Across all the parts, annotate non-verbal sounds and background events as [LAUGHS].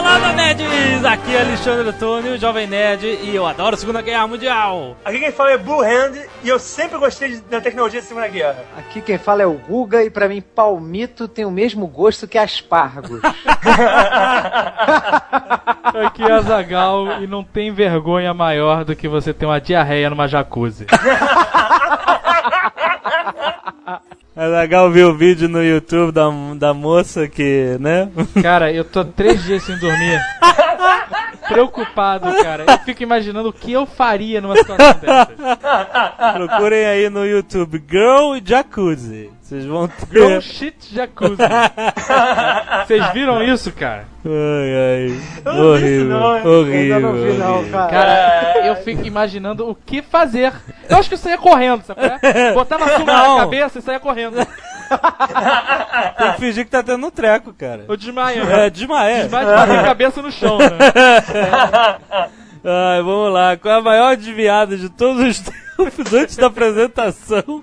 Landa, nerds! Aqui é Alexandre Antônio, Jovem Nerd, e eu adoro a Segunda Guerra Mundial. Aqui quem fala é Blue Hand e eu sempre gostei da tecnologia da Segunda Guerra. Aqui quem fala é o Guga e pra mim palmito tem o mesmo gosto que aspargos. [LAUGHS] Aqui é Azagal e não tem vergonha maior do que você ter uma diarreia numa jacuzzi. [LAUGHS] É legal ver o vídeo no YouTube da, da moça que, né? Cara, eu tô três dias sem dormir. Preocupado, cara. Eu fico imaginando o que eu faria numa situação dessa. Procurem aí no YouTube Girl Jacuzzi. Vocês vão ter. Girl shit jacuzzi. [LAUGHS] Vocês viram isso, cara? Ai, ai. Eu não vi isso, horrível. não, hein? horrível. Ainda não vi não, horrível. cara. Cara, eu fico imaginando o que fazer. Eu acho que eu saia correndo, sabe? é? [LAUGHS] Botar na Não. na cabeça e saia correndo. [LAUGHS] Tem que fingir que tá tendo um treco, cara. Eu desmaio. É, desmaé. Desmaio de bater a cabeça no chão, né? Ai, vamos lá. Qual é a maior desviada de todos os [LAUGHS] tempos antes da apresentação?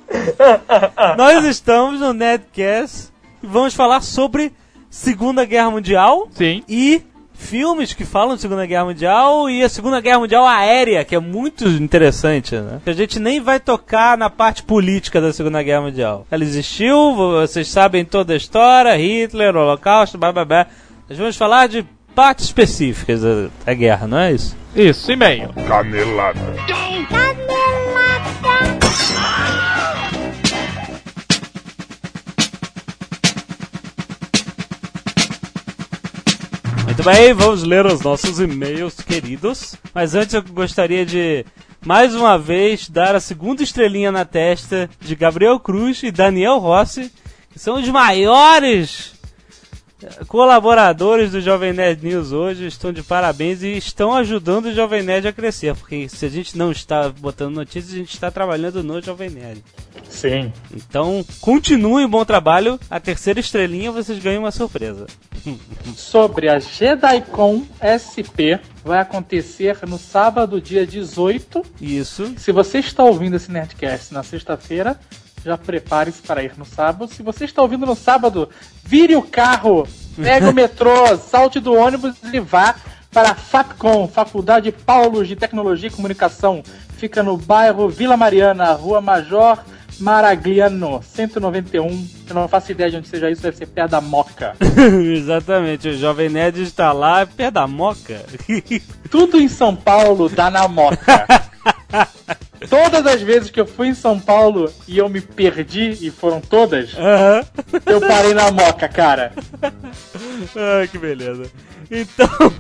Nós estamos no Nedcast e vamos falar sobre Segunda Guerra Mundial Sim. e filmes que falam de Segunda Guerra Mundial e a Segunda Guerra Mundial aérea, que é muito interessante, né? A gente nem vai tocar na parte política da Segunda Guerra Mundial. Ela existiu, vocês sabem toda a história, Hitler, Holocausto, blá blá blá. Nós vamos falar de partes específicas da, da guerra, não é isso? Isso, e-mail. Canelada. Muito bem, vamos ler os nossos e-mails queridos. Mas antes eu gostaria de mais uma vez dar a segunda estrelinha na testa de Gabriel Cruz e Daniel Rossi, que são os maiores colaboradores do Jovem Nerd News hoje, estão de parabéns e estão ajudando o Jovem Nerd a crescer, porque se a gente não está botando notícias, a gente está trabalhando no Jovem Nerd. Sim. Então, continuem bom trabalho. A terceira estrelinha vocês ganham uma surpresa. [LAUGHS] sobre a JediCon SP vai acontecer no sábado, dia 18. Isso. Se você está ouvindo esse Nerdcast na sexta-feira, já prepare-se para ir no sábado. Se você está ouvindo no sábado, vire o carro, pegue o [LAUGHS] metrô, salte do ônibus e vá para a FAPCOM, Faculdade Paulos de Tecnologia e Comunicação. Fica no bairro Vila Mariana, Rua Major Maragliano, 191. Eu não faço ideia de onde seja isso, deve ser perto da Moca. [LAUGHS] Exatamente, o Jovem Nerd está lá perto da moca. [LAUGHS] Tudo em São Paulo dá na moca. Todas as vezes que eu fui em São Paulo e eu me perdi, e foram todas, Aham. eu parei na moca, cara. Ai, que beleza. Então, [LAUGHS]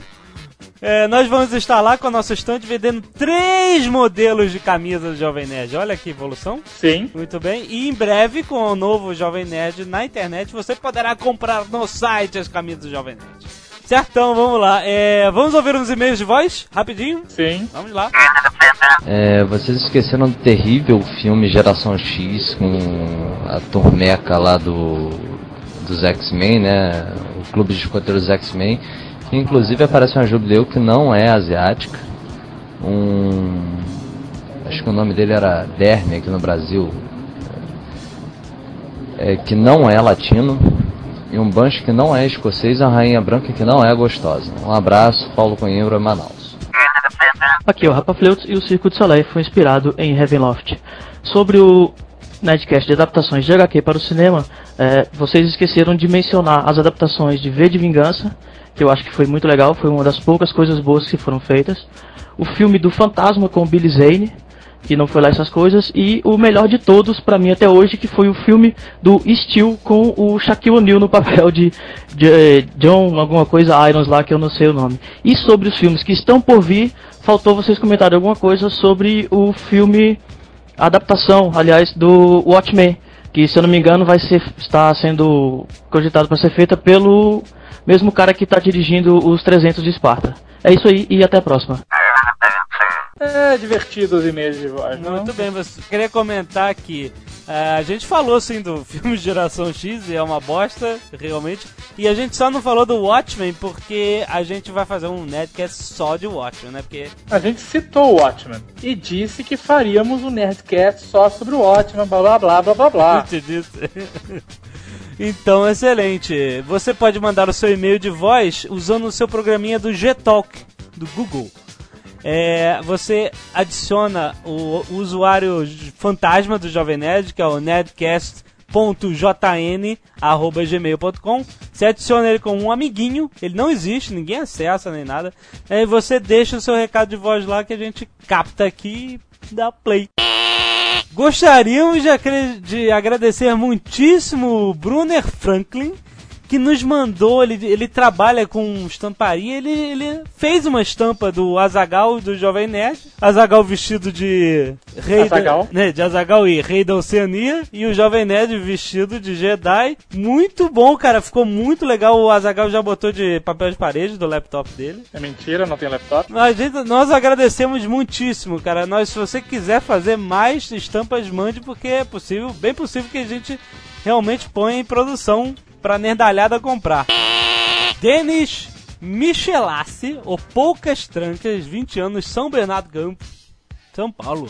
é, nós vamos estar lá com a nossa estante vendendo três modelos de camisa do Jovem Nerd. Olha que evolução. Sim. Muito bem. E em breve, com o novo Jovem Nerd na internet, você poderá comprar no site as camisas do Jovem Nerd. Certão, vamos lá. É, vamos ouvir uns e-mails de voz? Rapidinho? Sim. Vamos lá. É, vocês esqueceram do terrível filme Geração X com a turmeca lá do dos X-Men, né? O clube de escoteiros X-Men. Que inclusive aparece uma Jubileu que não é asiática. Um. Acho que o nome dele era Derme aqui no Brasil. É, que não é latino. E um Bancho que não é escocês, a Rainha Branca que não é gostosa. Um abraço, Paulo Coimbra, Manaus. Aqui é o Rafa Fleuts e o Circo de Soleil foi inspirado em Heavenloft. Sobre o Nerdcast de adaptações de HQ para o cinema, é, vocês esqueceram de mencionar as adaptações de V de Vingança, que eu acho que foi muito legal, foi uma das poucas coisas boas que foram feitas. O filme do Fantasma com Billy Zane, que não foi lá essas coisas, e o melhor de todos para mim até hoje, que foi o filme do Steel com o Shaquille O'Neal no papel de, de eh, John alguma coisa Irons lá que eu não sei o nome. E sobre os filmes que estão por vir, faltou vocês comentarem alguma coisa sobre o filme a adaptação, aliás, do Watchmen, que se eu não me engano vai ser está sendo cogitado para ser feita pelo mesmo cara que está dirigindo os 300 de Esparta. É isso aí e até a próxima. É divertido os e-mails de voz, não? Muito bem, você queria comentar que É, a gente falou sim do [LAUGHS] filme Geração X e é uma bosta, realmente. E a gente só não falou do Watchmen porque a gente vai fazer um Nerdcast só de Watchmen, né? Porque A gente citou o Watchmen e disse que faríamos um Nerdcast só sobre o Watchmen, blá blá blá blá blá [LAUGHS] blá. Então, excelente. Você pode mandar o seu e-mail de voz usando o seu programinha do Gtalk, do Google. É, você adiciona o, usuário fantasma do Jovem Nerd, que é o nerdcast.jn.gmail.com. Você adiciona ele como um amiguinho, ele não existe, ninguém acessa nem nada. Aí você deixa o seu recado de voz lá que a gente capta aqui e dá play. Gostaríamos de, de agradecer muitíssimo o Brunner Franklin, que nos mandou, ele, ele trabalha com estamparia, ele, ele fez uma estampa do Azagal do Jovem Nerd, Azagal vestido de rei Azaghal. Da, né, de Azagal e rei da Oceania, e o Jovem Nerd vestido de Jedi. Muito bom, cara, ficou muito legal. O Azagal já botou de papel de parede do laptop dele. É mentira, não tem laptop. A gente, nós agradecemos muitíssimo, cara. Nós, se você quiser fazer mais estampas, mande, porque é possível, bem possível que a gente realmente ponha em produção pra nerdalhada comprar. Denis Michelassi, ou Poucas Trancas, 20 anos, São Bernardo Campo, São Paulo.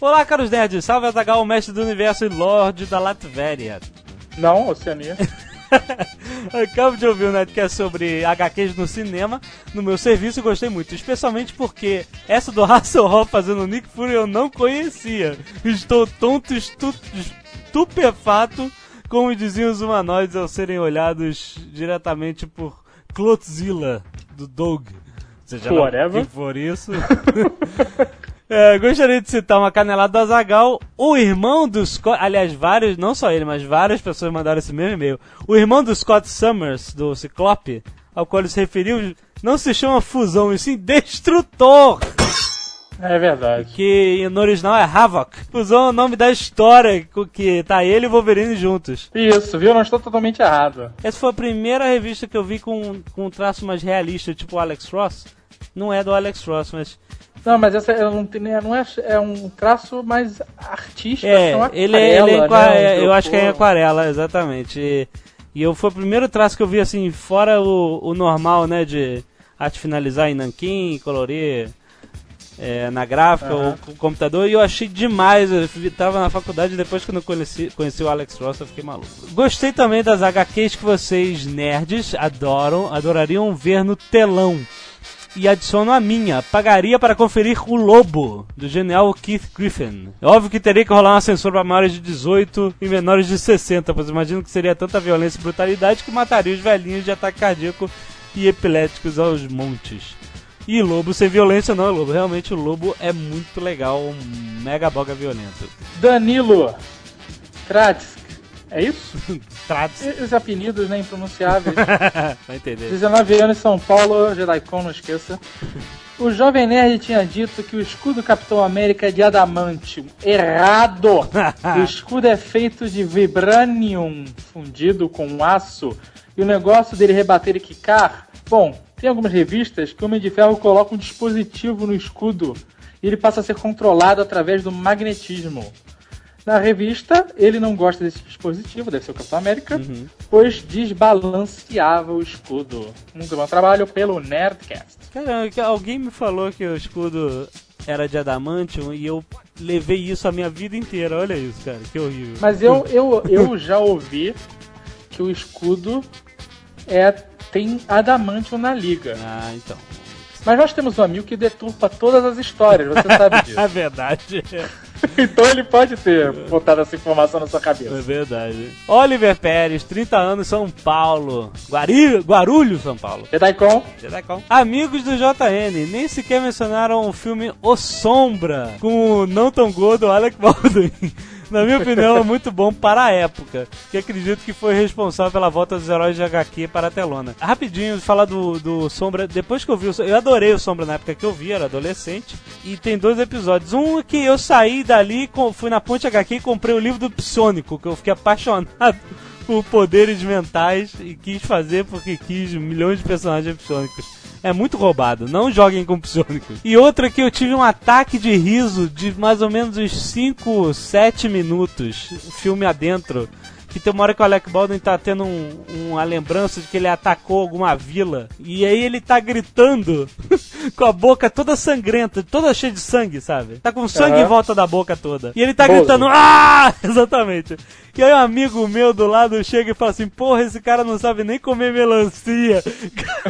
Olá, caros nerds. Salve Azagal, mestre do universo e lorde da Latvéria. Não, Oceania. [LAUGHS] Acabo de ouvir um Nerdcast sobre HQs no cinema no meu serviço e gostei muito, especialmente porque essa do Hasselhoff fazendo Nick Fury eu não conhecia. Estou tonto, estu estupefato, como diziam os humanoides ao serem olhados diretamente por Clotzilla, do Doug. Seja o que for isso. [LAUGHS] É, gostaria de citar uma canelada do Azagal, o irmão do Scott, aliás, vários, não só ele, mas várias pessoas mandaram esse mesmo e-mail. O irmão do Scott Summers, do Ciclope, ao qual ele se referiu, não se chama Fusão, e sim Destrutor, É verdade. que no original é Havoc. Fusão é o nome da história, co- que tá ele e o Wolverine juntos. Isso, viu? Não estou totalmente errado. Essa foi a primeira revista que eu vi com, com um traço mais realista, tipo o Alex Ross. Não é do Alex Ross, mas Não, mas essa é um, não é, é um traço mais artístico. É, é uma ele, é- ele é né? é, Um eu acho que é em isopor. aquarela, exatamente. E, e eu foi o primeiro traço que eu vi assim, fora o, o normal, né, de arte finalizar em nanquim, colorir é, na gráfica Aham. ou com o computador, e eu achei demais. Eu tava na faculdade depois que eu conheci, conheci o Alex Ross, eu fiquei maluco. Gostei também das HQs que vocês, nerds, adoram, adorariam ver no telão. E adiciono a minha. Pagaria para conferir O Lobo, do genial Keith Griffin. É óbvio que teria que rolar uma censura para maiores de 18 e menores de 60, pois imagino que seria tanta violência e brutalidade que mataria os velhinhos de ataque cardíaco e epiléticos aos montes. E Lobo sem violência não é Lobo. Realmente o Lobo é muito legal, um mega boga violento. Danilo Kratsk. É isso? [LAUGHS] Tratos. Esses apelidos, né, impronunciáveis. [LAUGHS] Vai entender. 19 anos, São Paulo, JediCon, não esqueça. O Jovem Nerd tinha dito que o escudo Capitão América é de adamantium. Errado! [LAUGHS] o escudo é feito de vibranium fundido com aço. E o negócio dele rebater e quicar... Bom, tem algumas revistas que o Homem de Ferro coloca um dispositivo no escudo e ele passa a ser controlado através do magnetismo. Na revista, ele não gosta desse dispositivo, deve ser o Capitão América, pois desbalanceava o escudo. Muito bom trabalho pelo Nerdcast. Cara, que alguém me falou que o escudo era de adamantium e eu levei isso a minha vida inteira. Olha isso, cara, que horrível. Mas eu, eu, eu já ouvi que o escudo é tem adamantium na liga. Ah, então. Mas nós temos um amigo que deturpa todas as histórias, você sabe [LAUGHS] disso. É verdade. [LAUGHS] então ele pode ter botado essa informação na sua É cabeça. verdade. Oliver Pérez, 30 anos, São Paulo. Guari... Guarulhos, São Paulo. JediCon, Jedacom. Amigos do JN, nem sequer mencionaram o filme O Sombra, com o não tão gordo Alec Baldwin. Na minha opinião, é muito bom para a época, que acredito que foi responsável pela volta dos heróis de HQ para a telona. Rapidinho, falar do, do Sombra, depois que eu vi o Sombra, eu adorei o Sombra na época que eu vi, era adolescente, e tem dois episódios. Um que eu saí dali, fui na Ponte HQ e comprei o livro do Psônico, que eu fiquei apaixonado por poderes mentais e quis fazer porque quis milhões de personagens psônicos. É muito roubado. Não joguem com psionicos. E outra que eu tive um ataque de riso de mais ou menos uns 5, 7 minutos, filme adentro. Que tem uma hora que o Alec Baldwin tá tendo um, uma lembrança de que ele atacou alguma vila. E aí ele tá gritando [LAUGHS] com a boca toda sangrenta, toda cheia de sangue, sabe? Tá com sangue Aham. em volta da boca toda. E ele tá Bozo. gritando, ah! [LAUGHS] Exatamente. E aí um amigo meu do lado chega e fala assim, porra, esse cara não sabe nem comer melancia.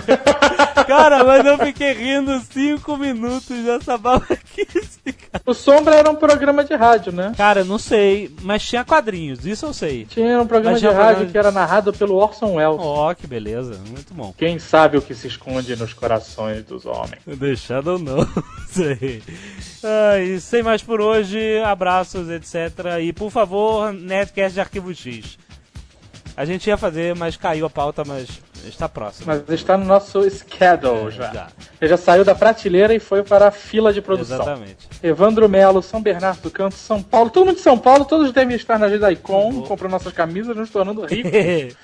[LAUGHS] cara, mas eu fiquei rindo cinco minutos dessa babaquice, cara. O Sombra era um programa de rádio, né? Cara, não sei, mas tinha quadrinhos, isso eu sei. Tinha um programa Mas de rádio programa que era narrado pelo Orson Welles. Ó, que beleza, muito bom. Quem sabe o que se esconde nos corações dos homens. Deixado ou não, [LAUGHS] sei. Ah, e sem mais por hoje, abraços, etc. E por favor, Netcast de Arquivo X. A gente ia fazer, mas caiu a pauta, mas está próximo. Mas está no nosso schedule É, já. já. Ele já saiu da prateleira e foi para a fila de produção. Exatamente. Evandro Melo, São Bernardo do Campo, São Paulo. Todo mundo de São Paulo, todos devem estar na Jidaicon, Uhum. comprando nossas camisas, nos tornando [LAUGHS] ricos.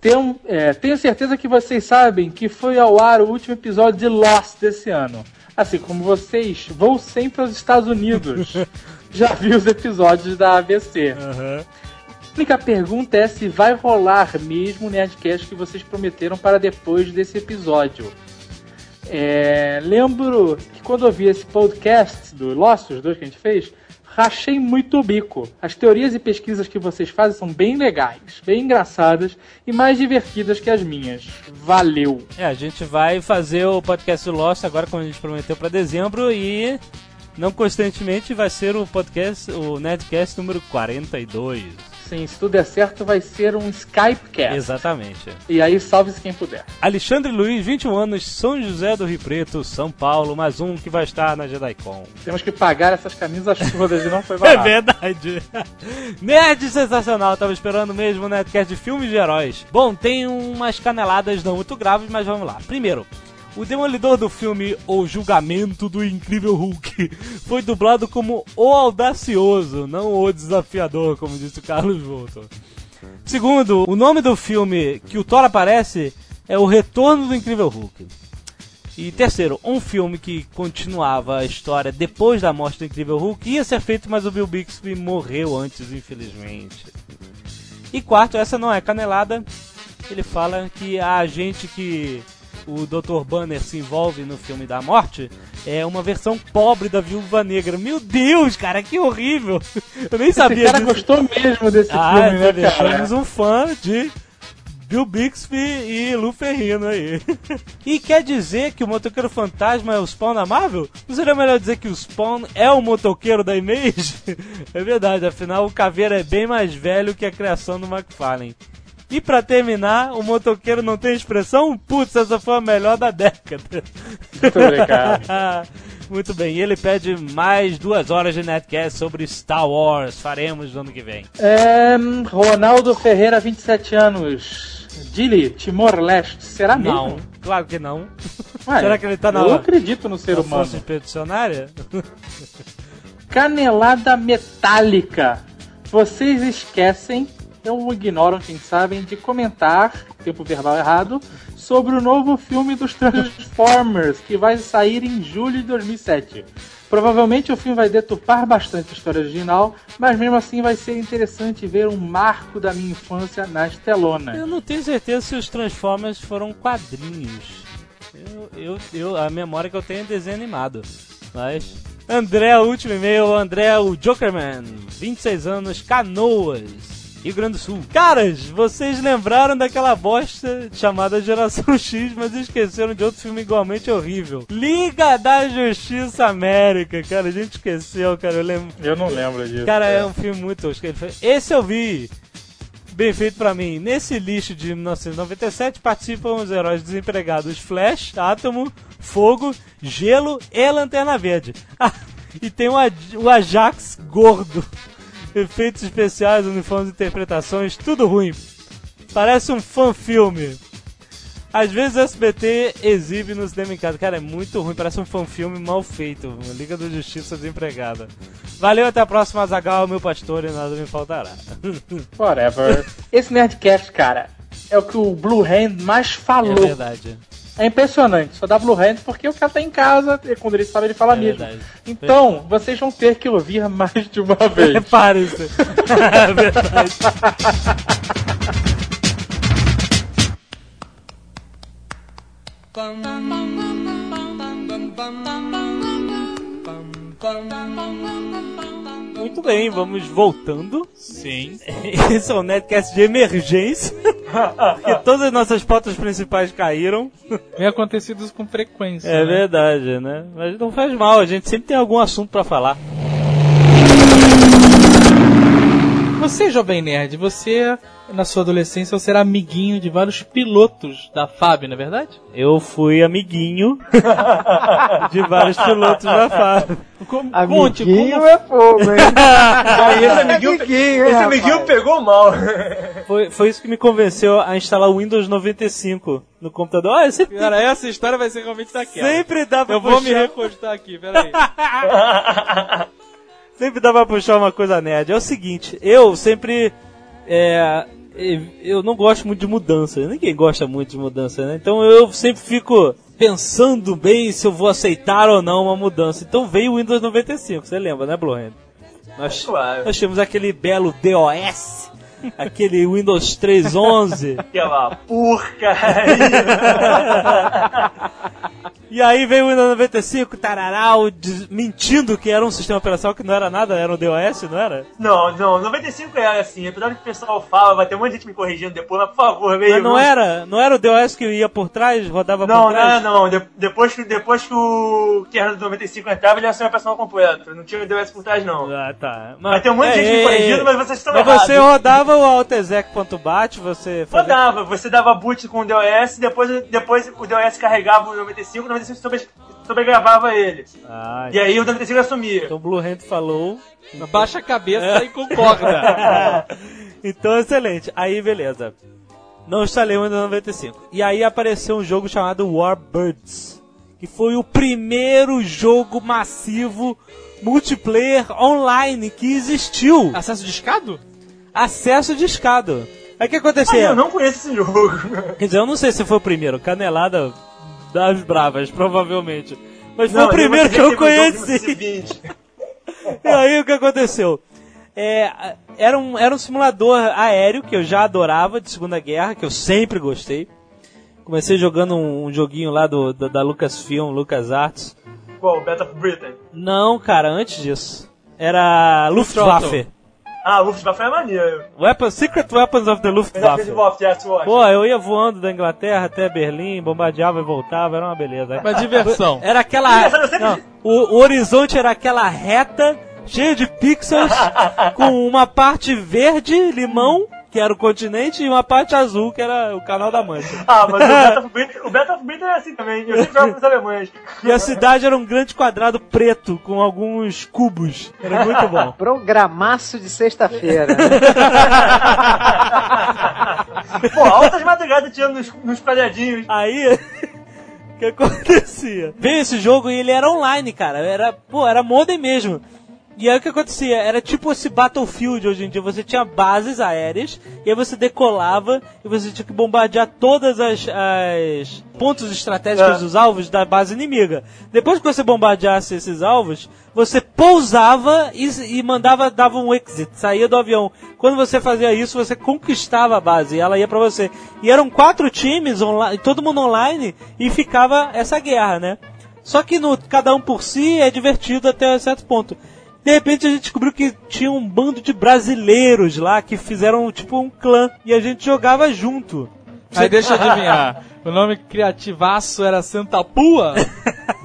Tenho, é, tenho certeza que vocês sabem que foi ao ar o último episódio de Lost desse ano. Assim como vocês, vou sempre aos Estados Unidos. [LAUGHS] Já vi os episódios da ABC. Aham. A única pergunta é se vai rolar mesmo o Nerdcast que vocês prometeram para depois desse episódio. É, lembro que quando eu vi esse podcast do Lost, os dois que a gente fez, rachei muito o bico. As teorias e pesquisas que vocês fazem são bem legais, bem engraçadas e mais divertidas que as minhas. Valeu! É, a gente vai fazer o podcast Lost agora, como a gente prometeu, para dezembro e não constantemente vai ser o podcast, o Nerdcast número 42. Sim, se tudo der certo, vai ser um Skypecast. Exatamente. E aí, salve-se quem puder. Alexandre Luiz, 21 anos, São José do Rio Preto, São Paulo, mais um que vai estar na JediCon. Temos que pagar essas camisas todas e não foi [LAUGHS] É barato. verdade. [LAUGHS] Nerd sensacional, tava esperando mesmo o Nerdcast de filmes de heróis. Bom, tem umas caneladas não muito graves, mas vamos lá. Primeiro, o demolidor do filme O Julgamento do Incrível Hulk [LAUGHS] foi dublado como O Audacioso, não O Desafiador, como disse o Carlos Volton. Segundo, o nome do filme que o Thor aparece é O Retorno do Incrível Hulk. E terceiro, um filme que continuava a história depois da morte do Incrível Hulk ia ser feito, mas o Bill Bixby morreu antes, infelizmente. E quarto, essa não é canelada. Ele fala que a agente que o Dr. Banner se envolve no filme da morte é uma versão pobre da Viúva Negra. Meu Deus, cara, que horrível! [LAUGHS] Eu nem Esse sabia cara disso. gostou mesmo desse Ah, filme, né, cara? temos um fã de Bill Bixby e Lu Ferrino aí. [LAUGHS] e quer dizer que o motoqueiro fantasma é o Spawn da Marvel? Não seria melhor dizer que o Spawn é o motoqueiro da Image? [LAUGHS] é verdade, afinal o Caveira é bem mais velho que a criação do McFarlane. E pra terminar, o motoqueiro não tem expressão? Putz, essa foi a melhor da década. Muito obrigado. [LAUGHS] Muito bem, e ele pede mais duas horas de netcast sobre Star Wars. Faremos no ano que vem. É, Ronaldo Ferreira, 27 anos. Dili, Timor-Leste. Será Não, mesmo? claro que não. Ué, Será que ele tá na, Eu acredito no ser na humano. força expedicionária? Canelada metálica. Vocês esquecem, ou ignoram, quem sabem, de comentar, tempo verbal errado, sobre o novo filme dos Transformers, que vai sair em julho de 2007. Provavelmente o filme vai deturpar bastante a história original, mas mesmo assim vai ser interessante ver um marco da minha infância nas telonas. Eu não tenho certeza se os Transformers foram quadrinhos. Eu, eu, eu- a memória que eu tenho é desenho animado. Mas. André, o último e-mail, André, o Jokerman, 26 anos, Canoas, Rio Grande do Sul. Caras, vocês lembraram daquela bosta chamada Geração X, mas esqueceram de outro filme igualmente horrível. Liga da Justiça América, cara, a gente esqueceu, cara, eu lembro. Eu não lembro disso. Cara, é um filme muito tosco. Esse eu vi. Bem feito pra mim. Nesse lixo de 1997 participam os heróis desempregados Flash, Átomo, Fogo, Gelo e Lanterna Verde. [LAUGHS] Ah, e tem o, Aj- o Ajax gordo. Efeitos especiais, uniformes, interpretações, tudo ruim. Parece um fã-filme. Às vezes o SBT exibe no cinema em casa. Cara, é muito ruim, parece um fã-filme mal feito. Liga da Justiça Desempregada. Valeu, até a próxima, Azagal, meu pastor, e nada me faltará. [LAUGHS] Whatever. Esse Nerdcast, cara, é o que o Blue Hand mais É falou. verdade. É impressionante. Só dá Blue Hand porque o cara tá em casa, e quando ele fala, ele fala É mesmo. verdade. Então, vocês vão ter que ouvir mais de uma [LAUGHS] vez. Repare isso. É [LAUGHS] verdade. Muito bem, vamos voltando. Sim. [LAUGHS] Esse é o Netcast de emergência. Porque todas as nossas pautas principais caíram. Vem acontecido isso com frequência. É né? verdade, né? Mas não faz mal, a gente sempre tem algum assunto pra falar. Você, Jovem Nerd, você, na sua adolescência, você era amiguinho de vários pilotos da FAB, não é verdade? Eu fui amiguinho [LAUGHS] de vários pilotos da FAB. Como, conte, Amiguinho como... é fogo, hein? [LAUGHS] Aí esse amiguinho, Amiguinho, hein, esse amiguinho pegou mal. Foi, foi isso que me convenceu a instalar o Windows 95 no computador. Ah, sempre, Cara, essa história vai ser realmente daquela. sempre dá pra Eu vou me puxar, recostar aqui, peraí. [LAUGHS] sempre dá pra puxar uma coisa nerd. É o seguinte, eu sempre é, eu não gosto muito de mudança. Ninguém gosta muito de mudança, né? Então eu sempre fico pensando bem se eu vou aceitar ou não uma mudança. Então veio o Windows 95, você lembra, né, Blowhand? Nós, Claro. nós tínhamos aquele belo DOS, aquele Windows 3.11. Aquela [LAUGHS] porcaria. [LAUGHS] E aí veio o Windows 95, tararau, diz- mentindo que era um sistema operacional que não era nada, era um DOS, não era? Não, não, 95 era assim. Apesar do que o pessoal fala, vai ter um monte de gente me corrigindo depois, mas por favor, veio. Mas não era, não era o DOS que ia por trás, rodava Não, por não era trás? não. De- depois, que, depois que o kernel do 95 entrava, ele ia ser uma pessoa completa. Não tinha DOS por trás, não. Ah, tá. Vai ter um monte de gente me corrigindo, mas vocês estão Mas errados. você rodava o altexec.bat, você fazia... Rodava, você dava boot com o DOS, depois, depois o DOS carregava o 95, o 95 sobre, sobregravava ele. Ah, E aí o 95 assumia. então o Blue Hand falou... Baixa a cabeça e concorda. [LAUGHS] então, excelente. Aí, beleza. Não instalei o Windows 95. E aí apareceu um jogo chamado Warbirds. Que foi o primeiro jogo massivo multiplayer online que existiu. Acesso discado? Acesso discado. Aí o que Mas acontecia? eu não conheço esse jogo. Quer dizer, eu não sei se foi o primeiro. Canelada das bravas, provavelmente. Mas foi Não, o primeiro que eu conheci. jogo de 20. E aí o que aconteceu? É, era, um, era um simulador aéreo que eu já adorava de Segunda Guerra, que eu sempre gostei. Comecei jogando um, um joguinho lá do, da, da Lucasfilm, LucasArts. Qual? Battle of Britain. Não, cara, antes disso. Era Luftwaffe. Ah, Luftwaffe é maneiro. Weapons, Secret Weapons of the Luftwaffe. Just Watch. Pô, eu ia voando da Inglaterra até Berlim, bombardeava e voltava, era uma beleza. Uma diversão. [LAUGHS] Era aquela. Não, o, o horizonte era aquela reta, cheia de pixels, [LAUGHS] com uma parte verde, limão, que era o continente, e uma parte azul, que era o canal da Mancha. [LAUGHS] Ah, mas o Battle of Britain, o Battle of Britain é assim também. Eu sempre jogo com os alemães. E a cidade era um grande quadrado preto, com alguns cubos. Era muito bom. [LAUGHS] Programaço de sexta-feira. [LAUGHS] Pô, altas madrugadas tirando nos, nos quadradinhos. Aí. O que acontecia? Veio esse jogo e ele era online, cara. Era, pô, era modem mesmo. E aí o que acontecia? Era tipo esse Battlefield hoje em dia. Você tinha bases aéreas, e aí você decolava e você tinha que bombardear todas as, as pontos estratégicos É. dos alvos da base inimiga. Depois que você bombardeasse esses alvos, você pousava e, e mandava, dava um exit, saía do avião. Quando você fazia isso, você conquistava a base e ela ia pra você. E eram quatro times, online, todo mundo online, e ficava essa guerra, né? Só que no cada um por si é divertido até um certo ponto. De repente a gente descobriu que tinha um bando de brasileiros lá que fizeram tipo um clã e a gente jogava junto. Aí deixa eu adivinhar. [LAUGHS] O nome criativaço era Santa Pua? [LAUGHS]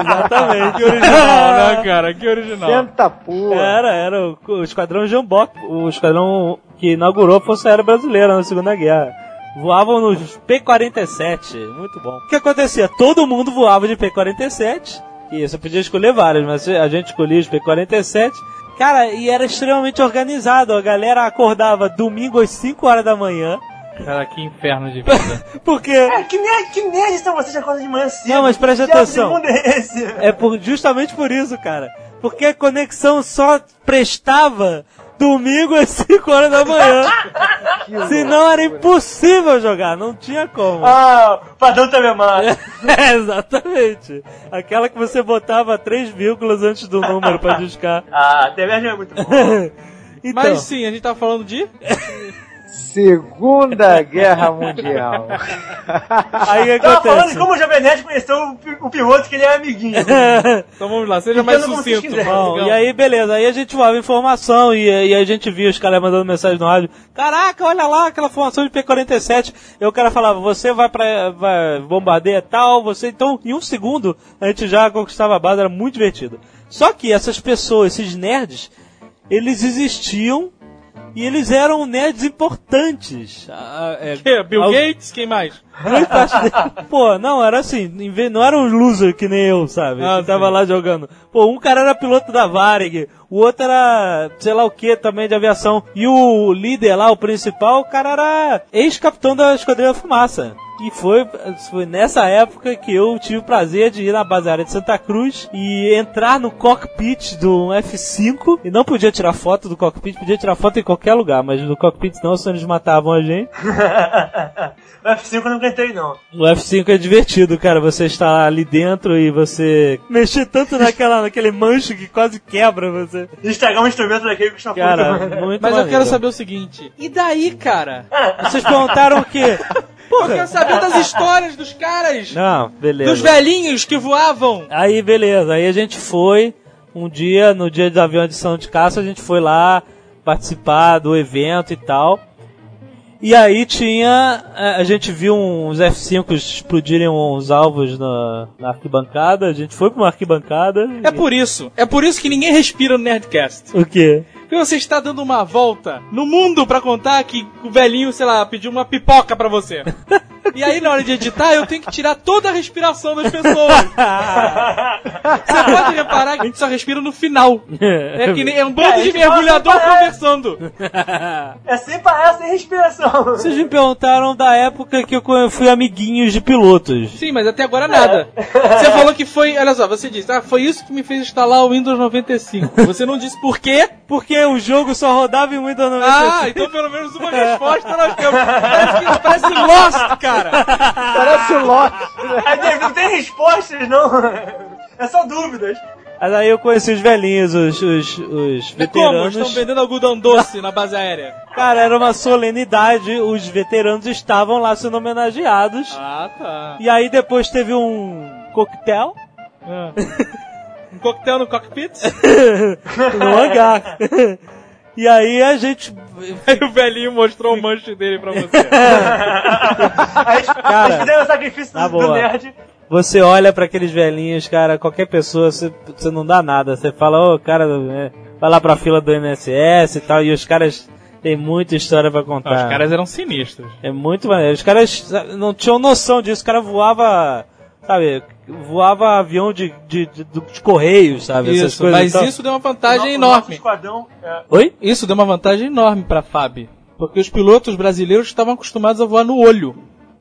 Exatamente. Que original, né, [LAUGHS] cara? Que original. Senta pua. Era, era o, o esquadrão Jambok, o esquadrão que inaugurou a Força Aérea Brasileira na Segunda Guerra. Voavam nos P-47, muito bom. O que acontecia? Todo mundo voava de P-47, e você podia escolher vários, mas a gente escolhia os P-47. Cara, e era extremamente organizado, a galera acordava domingo às 5 horas da manhã, Cara, que inferno de vida. [LAUGHS] porque... É, que nerd, que estão vocês acordam de manhã cedo? Não, mas presta Que diabo de atenção. mundo é esse? É por, justamente por isso, cara. Porque a conexão só prestava domingo às 5 horas da manhã. Senão era impossível jogar, não tinha como. Ah, padrão também mano. É, exatamente. Aquela que você botava três vírgulas antes do número pra discar. [LAUGHS] Ah, TV é muito bom. [LAUGHS] Então, Mas sim, a gente tá falando de. [LAUGHS] Segunda Guerra Mundial. aí Tava falando de acontece? como o Jovem Nerd conheceu o, pi- o piloto que ele é amiguinho. [LAUGHS] Então vamos lá, seja mais sucinto. Bom, e aí, beleza, aí a gente voava informação e, e aí a gente via os caras mandando mensagem no rádio. Caraca, olha lá aquela formação de P-47. E o cara falava, você vai pra. Vai, bombardeia tal, você. Então, em um segundo, a gente já conquistava a base, era muito divertido. Só que essas pessoas, esses nerds, eles existiam e eles eram nerds importantes. Ah, é, Que? Bill Gates? Quem mais? [LAUGHS] Pô, não, era assim, não era um loser que nem eu, sabe? Ah, que tava lá jogando. Pô, um cara era piloto da Varig, o outro era, sei lá o que, também de aviação. E o líder lá, o principal, o cara era ex-capitão da Esquadrilha Fumaça. E foi, foi nessa época que eu tive o prazer de ir na base aérea de Santa Cruz e entrar no cockpit do F5. E não podia tirar foto do cockpit, podia tirar foto em qualquer lugar, mas no cockpit não, senão eles matavam a gente. [LAUGHS] o F5 eu não aguentei, não. O F5 é divertido, cara. Você está ali dentro e você mexer tanto naquela, naquele mancho que quase quebra você. Estragar um instrumento daquele que custa Cara, Mas eu maneiro. quero saber o seguinte: e daí, cara? Vocês perguntaram o quê? [LAUGHS] Eu quero saber das histórias dos caras, Não, beleza. dos velhinhos que voavam. Aí, beleza. Aí a gente foi, um dia, no dia do avião de São de Caça, a gente foi lá participar do evento e tal. E aí tinha. A a gente viu uns F5 explodirem uns alvos na, na arquibancada. A gente foi pra uma arquibancada. É por isso, é por isso que ninguém respira no Nerdcast. O quê? Porque você está dando uma volta no mundo pra contar que o velhinho, sei lá, pediu uma pipoca pra você. [LAUGHS] E aí, na hora de editar, eu tenho que tirar toda a respiração das pessoas. Você pode reparar que a gente só respira no final. É que nem é um bando É, de mergulhador conversando. É sem parar, sem respiração. Vocês me perguntaram da época que eu fui amiguinhos de pilotos. Sim, mas até agora nada. Você falou que foi, olha só, você disse, ah, foi isso que me fez instalar o Windows 95. Você não disse por quê? Porque o jogo só rodava em Windows 95. Ah, então pelo menos uma resposta nós temos. Parece, que, parece Lost, cara. [LAUGHS] Parece o. Aí tem- não tem respostas, não. É só dúvidas. Mas aí eu conheci os velhinhos, os, os, os É como? veteranos. Estão vendendo algodão doce na base aérea. Cara, era uma solenidade, os veteranos estavam lá sendo homenageados. Ah, tá. E aí depois teve um coquetel Um coquetel no cockpit? [LAUGHS] no hangar. [LAUGHS] E aí a gente. [LAUGHS] Aí o velhinho mostrou o manche dele pra você. [LAUGHS] Aí eles, Cara, fizeram o sacrifício do, boa. nerd. Você olha pra aqueles velhinhos, cara, qualquer pessoa, você, você não dá nada. Você fala, ô, cara, é, vai lá pra fila do INSS e tal, e os caras têm muita história pra contar. Os caras eram sinistros. É muito maneiro. Os caras não tinham noção disso. O cara voava, sabe, voava avião de, de, de, de correios, sabe? essas Isso, coisas. mas Então- isso deu uma vantagem nosso enorme. esquadrão, é, Oi? Isso deu uma vantagem enorme pra FAB. Porque os pilotos brasileiros estavam acostumados a voar no olho.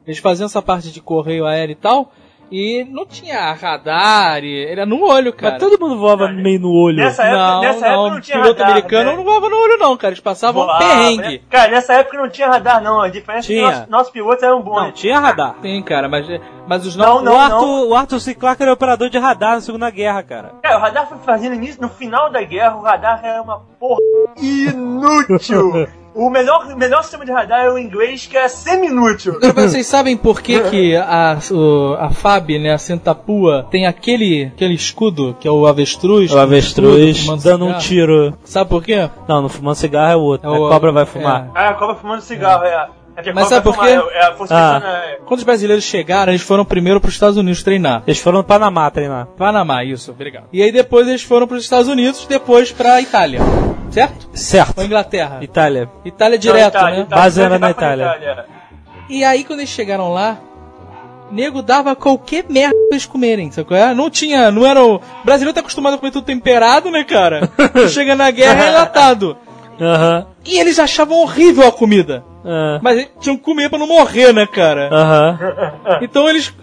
Eles faziam essa parte de correio aéreo e tal. E não tinha radar, e era no olho, cara. Mas todo mundo voava meio no olho. Nessa época não, nessa não, época não tinha piloto radar, americano né? não voava no olho não, cara. Eles passavam um Voava, perrengue. né? Cara, nessa época não tinha radar, não. A diferença é Tinha. que nossos, nossos pilotos eram bons. Não, tinha radar. Tem, cara, mas, mas os Não, novos... o, Arthur, o Arthur C. Clarke era operador de radar na Segunda Guerra, cara. Cara, o radar foi fazendo início, no final da guerra, o radar era uma porra [LAUGHS] inútil. O melhor, o melhor sistema de radar era o inglês, que era semi-inútil. Vocês sabem por que, que a, o- a FAB, né, a Sentapua, tem aquele, aquele escudo, que é o avestruz? O avestruz escudo, dando um tiro. Sabe por quê? Não, no fumando cigarro é o outro. É né? o- a cobra vai fumar. Ah, a cobra fumando cigarro, é. é que a Mas sabe por quê? É, é a Ah. ah. Quando os brasileiros chegaram, eles foram primeiro para os Estados Unidos treinar. Eles foram no Panamá treinar. Panamá, isso, obrigado. E aí depois eles foram para os Estados Unidos, depois para Itália. Certo? Certo. Ou Inglaterra. Itália. Itália direto, Itália, né? Itália, Base era na pra Itália. E aí quando eles chegaram lá, nego dava qualquer merda pra eles comerem, sabe qual é? Não tinha, não era o... o brasileiro tá acostumado a comer tudo temperado, né, cara? [LAUGHS] Chega na guerra é enlatado. Aham. E eles achavam horrível a comida. Ah. Mas eles tinham que comer pra não morrer, né, cara? Aham. Então eles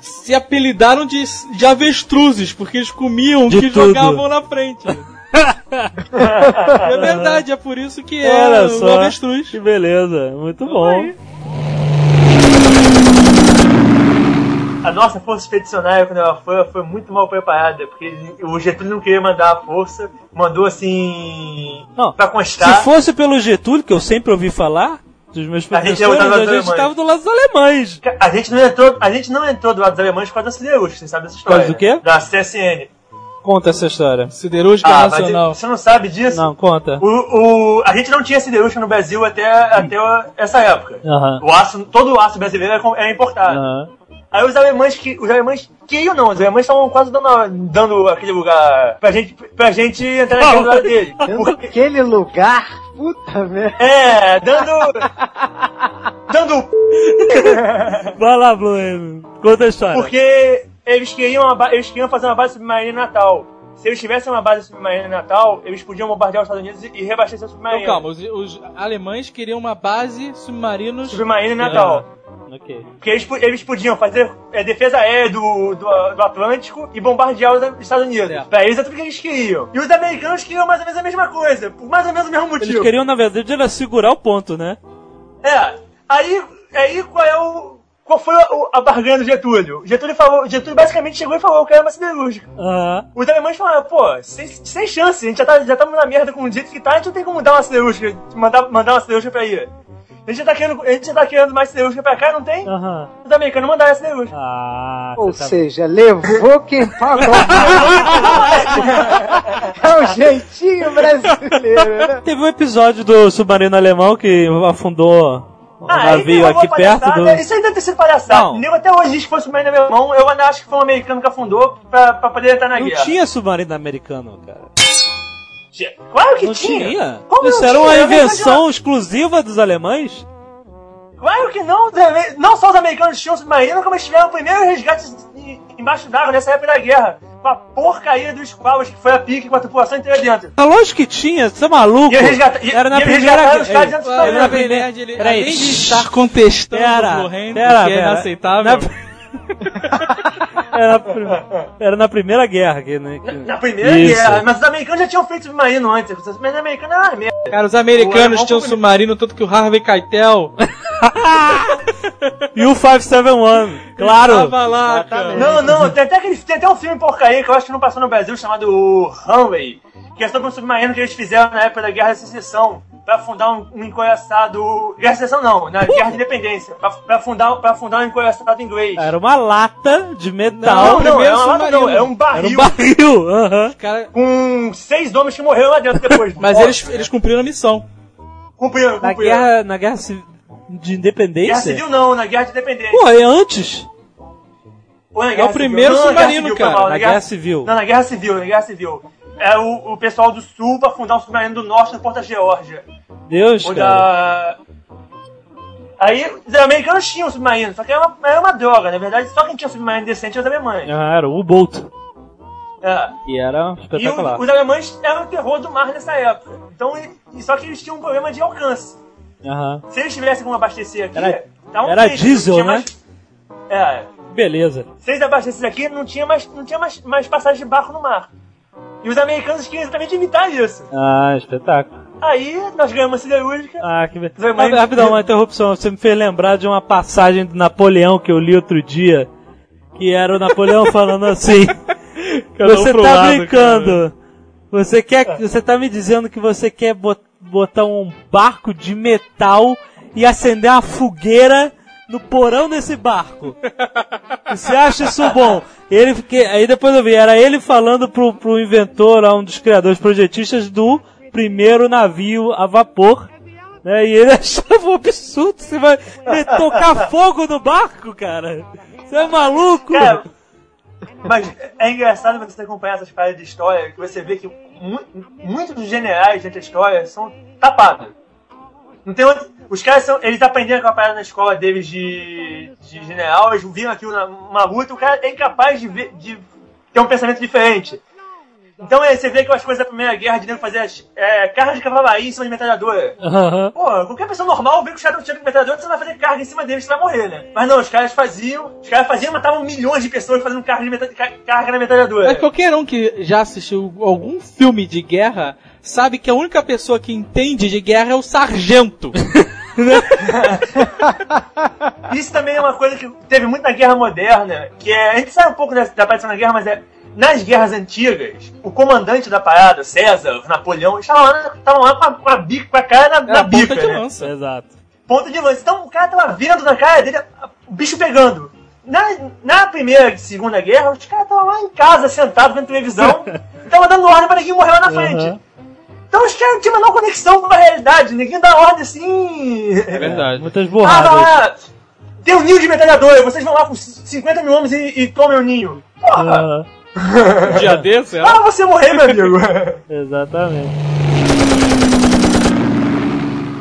se apelidaram de, de avestruzes, porque eles comiam o que tudo. jogavam na frente. [LAUGHS] [LAUGHS] É verdade, é por isso que é Olha o só. avestruz. Que beleza, muito bom. A nossa força expedicionária, quando ela foi, ela foi muito mal preparada, porque o Getúlio não queria mandar a força, mandou assim. Não, pra constar. Se fosse pelo Getúlio, que eu sempre ouvi falar, dos meus professores, a gente estava do lado dos alemães. A gente não entrou, a gente não entrou do lado dos alemães por causa da siderúrgica, você sabe dessa história. causa do quê? Da CSN. Conta essa história. Siderúrgica Ah, mas Nacional. você não sabe disso? Não, conta. O, o, a gente não tinha siderúrgica no Brasil até, até essa época. O aço, todo o aço brasileiro era, com- era importado. Aí os alemães que. Os alemães queriam não, os alemães estavam quase dando, dando aquele lugar pra gente, pra gente entrar na guerra do lado dele. Aquele lugar, puta merda. É, dando. dando. Vai lá, Blue. Conta a história. Porque eles queriam, ba- eles queriam fazer uma base submarina em Natal. Se eles tivessem uma base submarina em Natal, eles podiam bombardear os Estados Unidos e, e reabastecer o submarino. Então calma, os, os alemães queriam uma base submarinos. Submarino em Natal. Ok. Porque eles, eles podiam fazer é, defesa aérea do, do, do Atlântico e bombardear os Estados Unidos. Certo. Pra eles é tudo que eles queriam. E os americanos queriam mais ou menos a mesma coisa, por mais ou menos o mesmo Eles motivo. queriam, na verdade, era segurar o ponto, né? É, aí, aí qual é o. Qual foi a, a barganha do Getúlio? Getúlio falou, Getúlio basicamente chegou e falou que era uma siderúrgica. Aham. Os alemães falaram, pô, sem, sem chance, a gente já tá, já estamos na merda com o jeito que tá, a gente não tem como dar uma siderúrgica, mandar, mandar uma siderúrgica pra ir. A gente, já tá querendo, a gente tá querendo mais siderúrgica pra cá, não tem? Aham. Os americanos mandaram a siderúrgica. Ah, Ou tá- seja, levou quem pagou. [LAUGHS] é o jeitinho brasileiro, né? Teve um episódio do submarino alemão que afundou um Ah, navio tem aqui perto do. Isso aí deve ter sido palhaçada. Não. Nem até hoje diz que foi submarino alemão, eu ainda acho que foi um americano que afundou pra, pra poder entrar na Não guerra. tinha submarino americano, cara. Claro que Não tinha. tinha. Como Isso não era tinha? uma invenção exclusiva dos alemães. Claro que não, não só os americanos tinham submarino, como eles tiveram o primeiro resgate embaixo d'água nessa época da guerra. Com a porcaria dos Squaws, que foi a pique com a tripulação inteira dentro. É lógico que tinha, você é maluco? E resgata- e- Era na e primeira os guerra. caras dentro do [LAUGHS] Era na primeira- Nerd, ele, Peraí. de estar contestando Pera, o Blue Hand, pera, que é inaceitável. Na- Era, era na primeira guerra que, né, que- Na primeira Isso. guerra, mas os americanos já tinham feito submarino antes. Os submarinos americanos eram uma merda. Cara, os americanos tinham submarino, tanto que o Harvey Keitel [LAUGHS] E o 571, claro. tava lá, cara. Não, não, tem até, aquele, tem até um filme porcaria que eu acho que não passou no Brasil chamado Runway, que é sobre um submarino que eles fizeram na época da Guerra da Secessão pra afundar um, um encoraçado. Guerra da Secessão não, na Guerra de Independência. Pra, pra, afundar, pra afundar um encoraçado inglês. Era uma lata de metal. Não, não, é uma lata, não, é um Era um barril barril. aham. Cara, com seis homens que morreram lá dentro depois. mas eles, eles cumpriram a missão. cumpriram, Na cumpriram. guerra, na guerra de independência? Guerra Civil não, na Guerra de Independência. Pô, é antes. Ou na É o Guerra primeiro Civil. Não, na submarino, Civil, cara. mal, Na Guerra Civil. Não, na Guerra Civil, na Guerra Civil. É o, o pessoal do Sul pra fundar um submarino do Norte no Porto da Geórgia. Deus, cara. da... Aí, os americanos tinham submarino, só que era uma, era uma droga, na verdade, só quem tinha submarino decente eram os alemães. Ah, era o U-Boat. É. E era E o- espetacular. os alemães eram o terror do mar nessa época. Então, e- só que eles tinham um problema de alcance. Aham. Se eles tivessem como abastecer aqui, Era- tavam era diesel, né? mais- É. Beleza. Se eles abastecessem aqui, não tinha mais, não tinha mais, mais passagem de barco no mar. E os americanos queriam exatamente imitar isso. Ah, espetáculo. Aí, nós ganhamos uma siderúrgica. Ah, que be... Vai, mas- Rapidão, uma interrupção. Você me fez lembrar de uma passagem do Napoleão que eu li outro dia. Que era o Napoleão [LAUGHS] falando assim. Você tá lado, brincando. Você quer. Você tá me dizendo que você quer bot- botar um barco de metal e acender uma fogueira no porão desse barco. [LAUGHS] Você acha isso bom? Ele, que, aí depois eu vi, era ele falando pro, pro inventor, um dos criadores projetistas do primeiro navio a vapor. Né, e ele [LAUGHS] achava um absurdo. Você vai [LAUGHS] tocar fogo no barco, cara? Você é maluco? Cara, mas é engraçado você acompanhar essas paradas de história, que você vê que mu muitos dos generais dentro da história são tapados. Não tem outro- Os caras são. Eles aprenderam com a parada na escola deles de, de general, eles viram aquilo numa luta, o cara é incapaz de, ver, de ter um pensamento diferente. Então é, você vê aquelas coisas da Primeira Guerra de nego fazer as, é, cargas de cavalaria em cima de metralhadora. Aham. Pô, qualquer pessoa normal vê que os caras não de metralhadora, você vai fazer carga em cima deles, você vai morrer, né? Mas não, os caras faziam, os caras faziam, matavam milhões de pessoas fazendo carga, de ca- carga na metralhadora. Mas qualquer um que já assistiu algum filme de guerra sabe que a única pessoa que entende de guerra é o sargento. [LAUGHS] Isso também é uma coisa que teve muito na Guerra Moderna, que é. A gente sabe um pouco da, da aparição na guerra, mas é. Nas guerras antigas, o comandante da parada, César, Napoleão, estavam lá, estavam lá com a, com a bica, com a cara na, na Era a ponta bica, de né? lança. Exato. Ponta de lança. Então o cara tava vendo na cara dele o bicho pegando. Na, na primeira e segunda guerra, os caras estavam lá em casa, sentados, vendo televisão, e [LAUGHS] tava dando ordem pra ninguém morrer lá na frente. Aham. Então os caras não tinham a menor conexão com a realidade, ninguém dá ordem assim. É verdade. [LAUGHS] Muitas Ah, vai borradas. lá, tem um ninho de metralhadora, vocês vão lá com 50 mil homens e, e tomem o ninho. Porra! Aham. Um dia [LAUGHS] desse, era. Ah, você morrer, meu amigo. [LAUGHS] Exatamente.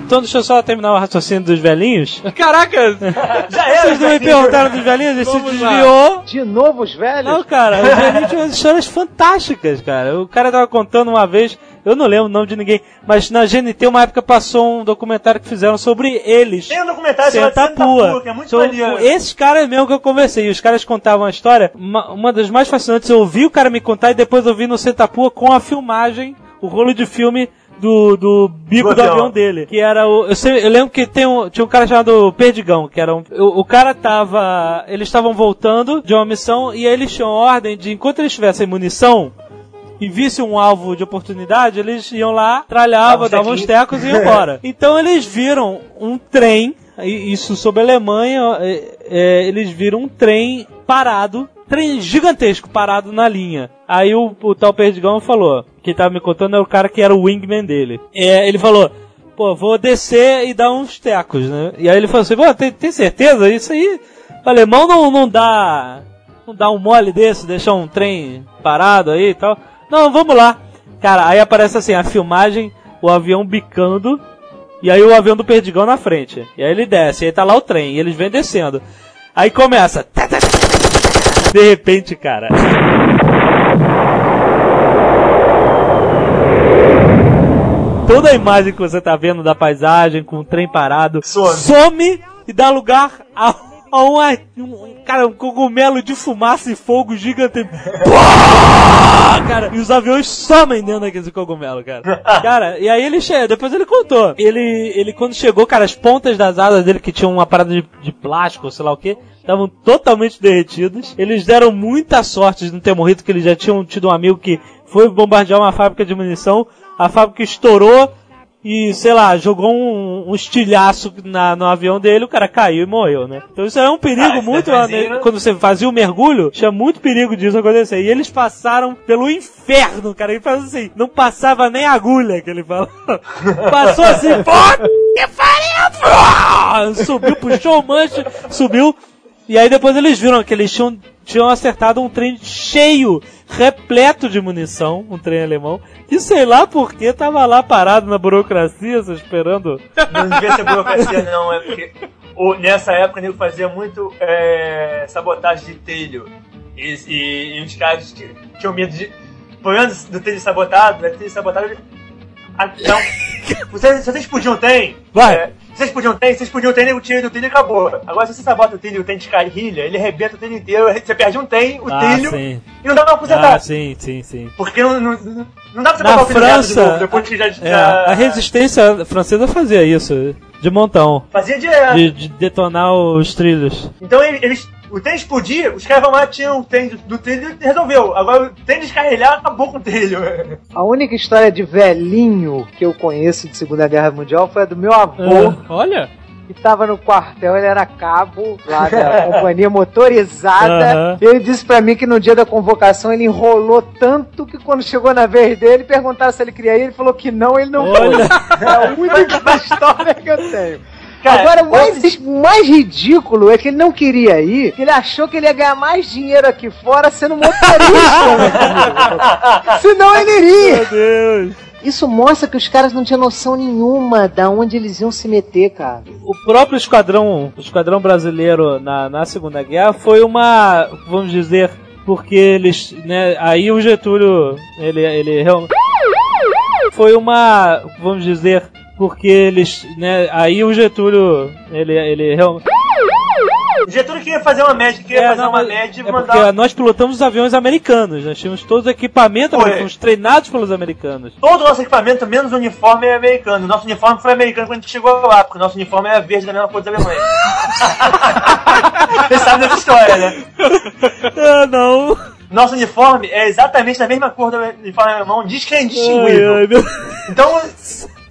Então deixa eu só terminar o raciocínio dos velhinhos. Caraca! [LAUGHS] Já era. Vocês não me perguntaram dos velhinhos, ele se Vamos lá. desviou. De novo os velhos? Não, cara, os velhinhos tinham umas histórias fantásticas, cara. O cara tava contando uma vez, eu não lembro o nome de ninguém, mas na GNT uma época passou um documentário que fizeram sobre eles. Tem um documentário chamado Senta Senta Pua. Pua, que é muito São maneiro. esses caras mesmo que eu conversei. Os caras contavam a história. Uma, uma das mais fascinantes, eu ouvi o cara me contar e depois eu vi no Senta Pua com a filmagem, o rolo de filme do, do bico Do avião dele. Que era o. Eu, sei- eu lembro que tem um, tinha um cara chamado Perdigão, que era um. O, o cara tava. Eles estavam voltando de uma missão e aí eles tinham ordem de, enquanto eles tivessem munição. E visse um alvo de oportunidade, eles iam lá, tralhavam, Dava davam uns tecos e iam [LAUGHS] embora. Então eles viram um trem, isso sobre a Alemanha, é, é, eles viram um trem parado, trem gigantesco parado na linha. Aí o, o tal Perdigão falou, quem tava me contando era o cara que era o wingman dele. É, ele falou, pô, vou descer e dar uns tecos, né? E aí ele falou assim, pô, tem, tem certeza? Isso aí, o alemão não, não dá, não dá um mole desse, deixar um trem parado aí e tal. Não, vamos lá. Cara, aí aparece assim, a filmagem, o avião bicando, e aí o avião do Perdigão na frente. E aí ele desce, e aí tá lá o trem, e eles vêm descendo. Aí começa. De repente, cara. Toda a imagem que você tá vendo da paisagem, com o trem parado, Some. e dá lugar a, a uma- um, cara, um cogumelo de fumaça e fogo gigante. Pá! Cara, e os aviões somem dentro daquele cogumelo, cara. [LAUGHS] Cara, e aí ele chega, depois ele contou. Ele, ele quando chegou, cara, as pontas das asas dele, que tinham uma parada de, de plástico, sei lá o que, estavam totalmente derretidas. Eles deram muita sorte de não ter morrido, que eles já tinham tido um amigo que foi bombardear uma fábrica de munição, a fábrica estourou e, sei lá, jogou um, um estilhaço na, no avião dele, o cara caiu e morreu, né? Então isso é um perigo Ah, muito, detalhezinho, né? quando você fazia o mergulho, tinha muito perigo disso acontecer. E eles passaram pelo inferno, cara. Ele falou assim, não passava nem agulha, que ele falou. [LAUGHS] Passou assim, pô, que? Subiu, puxou o manche, subiu. E aí depois eles viram que eles tinham, tinham acertado um trem cheio, repleto de munição, um trem alemão, e sei lá por que tava lá parado na burocracia, esperando. Não devia ser burocracia, não. É porque o- nessa época o nego fazia muito é, sabotagem de telho. E, e- e os caras que tinham medo de. O problema do telho sabotado, né? Telho sabotado. Ah, Não. [LAUGHS] Vocês, vocês podiam ter. Vai. É, vocês podiam ter, vocês podiam ter, o tiro do telho e acabou. Agora, se você sabota o telho e o telho descarrilha, ele arrebenta o telho inteiro, você perde um telho, o Ah, sim. e não dá pra consertar. Ah, sim, sim, sim. Porque não, não, não dá pra você Na botar o de França, novo, depois que já, É, já- a resistência francesa fazia isso, de montão. Fazia direto. De, de detonar os trilhos. Então ele- eles. O trem explodia, os caras vão lá, tinham o trem do, trilho e resolveu. Agora o trem descarrilhar acabou com o trilho. [LAUGHS] A única história de velhinho que eu conheço de Segunda Guerra Mundial foi a do meu avô, Ah. Olha, que tava no quartel, ele era cabo lá da [LAUGHS] companhia motorizada. E ele disse pra mim que no dia da convocação ele enrolou tanto que quando chegou na vez dele, perguntaram se ele queria ir, ele falou que não, ele não Olha. foi. É a única história que eu tenho. Cara, Agora, o mais, mais ridículo é que ele não queria ir, que ele achou que ele ia ganhar mais dinheiro aqui fora sendo motorista, [LAUGHS] amigo. Senão ele iria. Meu Deus! Isso mostra que os caras não tinham noção nenhuma da onde eles iam se meter, cara. O próprio esquadrão, o esquadrão brasileiro na, na Segunda Guerra foi uma, vamos dizer, porque eles, né, aí o Getúlio, ele, ele realmente foi uma, vamos dizer, porque eles, né, aí o Getúlio, ele, ele realmente Getúlio queria fazer uma média, queria É, fazer não, uma média e é mandar. porque nós pilotamos os aviões americanos, nós tínhamos todos o equipamento, nós fomos treinados pelos americanos. Todo o nosso equipamento, menos o uniforme, é americano. Nosso uniforme foi americano quando a gente chegou lá, porque o nosso uniforme era verde da mesma cor dos alemães. [LAUGHS] Você sabe dessa história, né? Ah, não. Nosso uniforme é exatamente da mesma cor do uniforme alemão, diz que é. Ai, ai, meu... Então,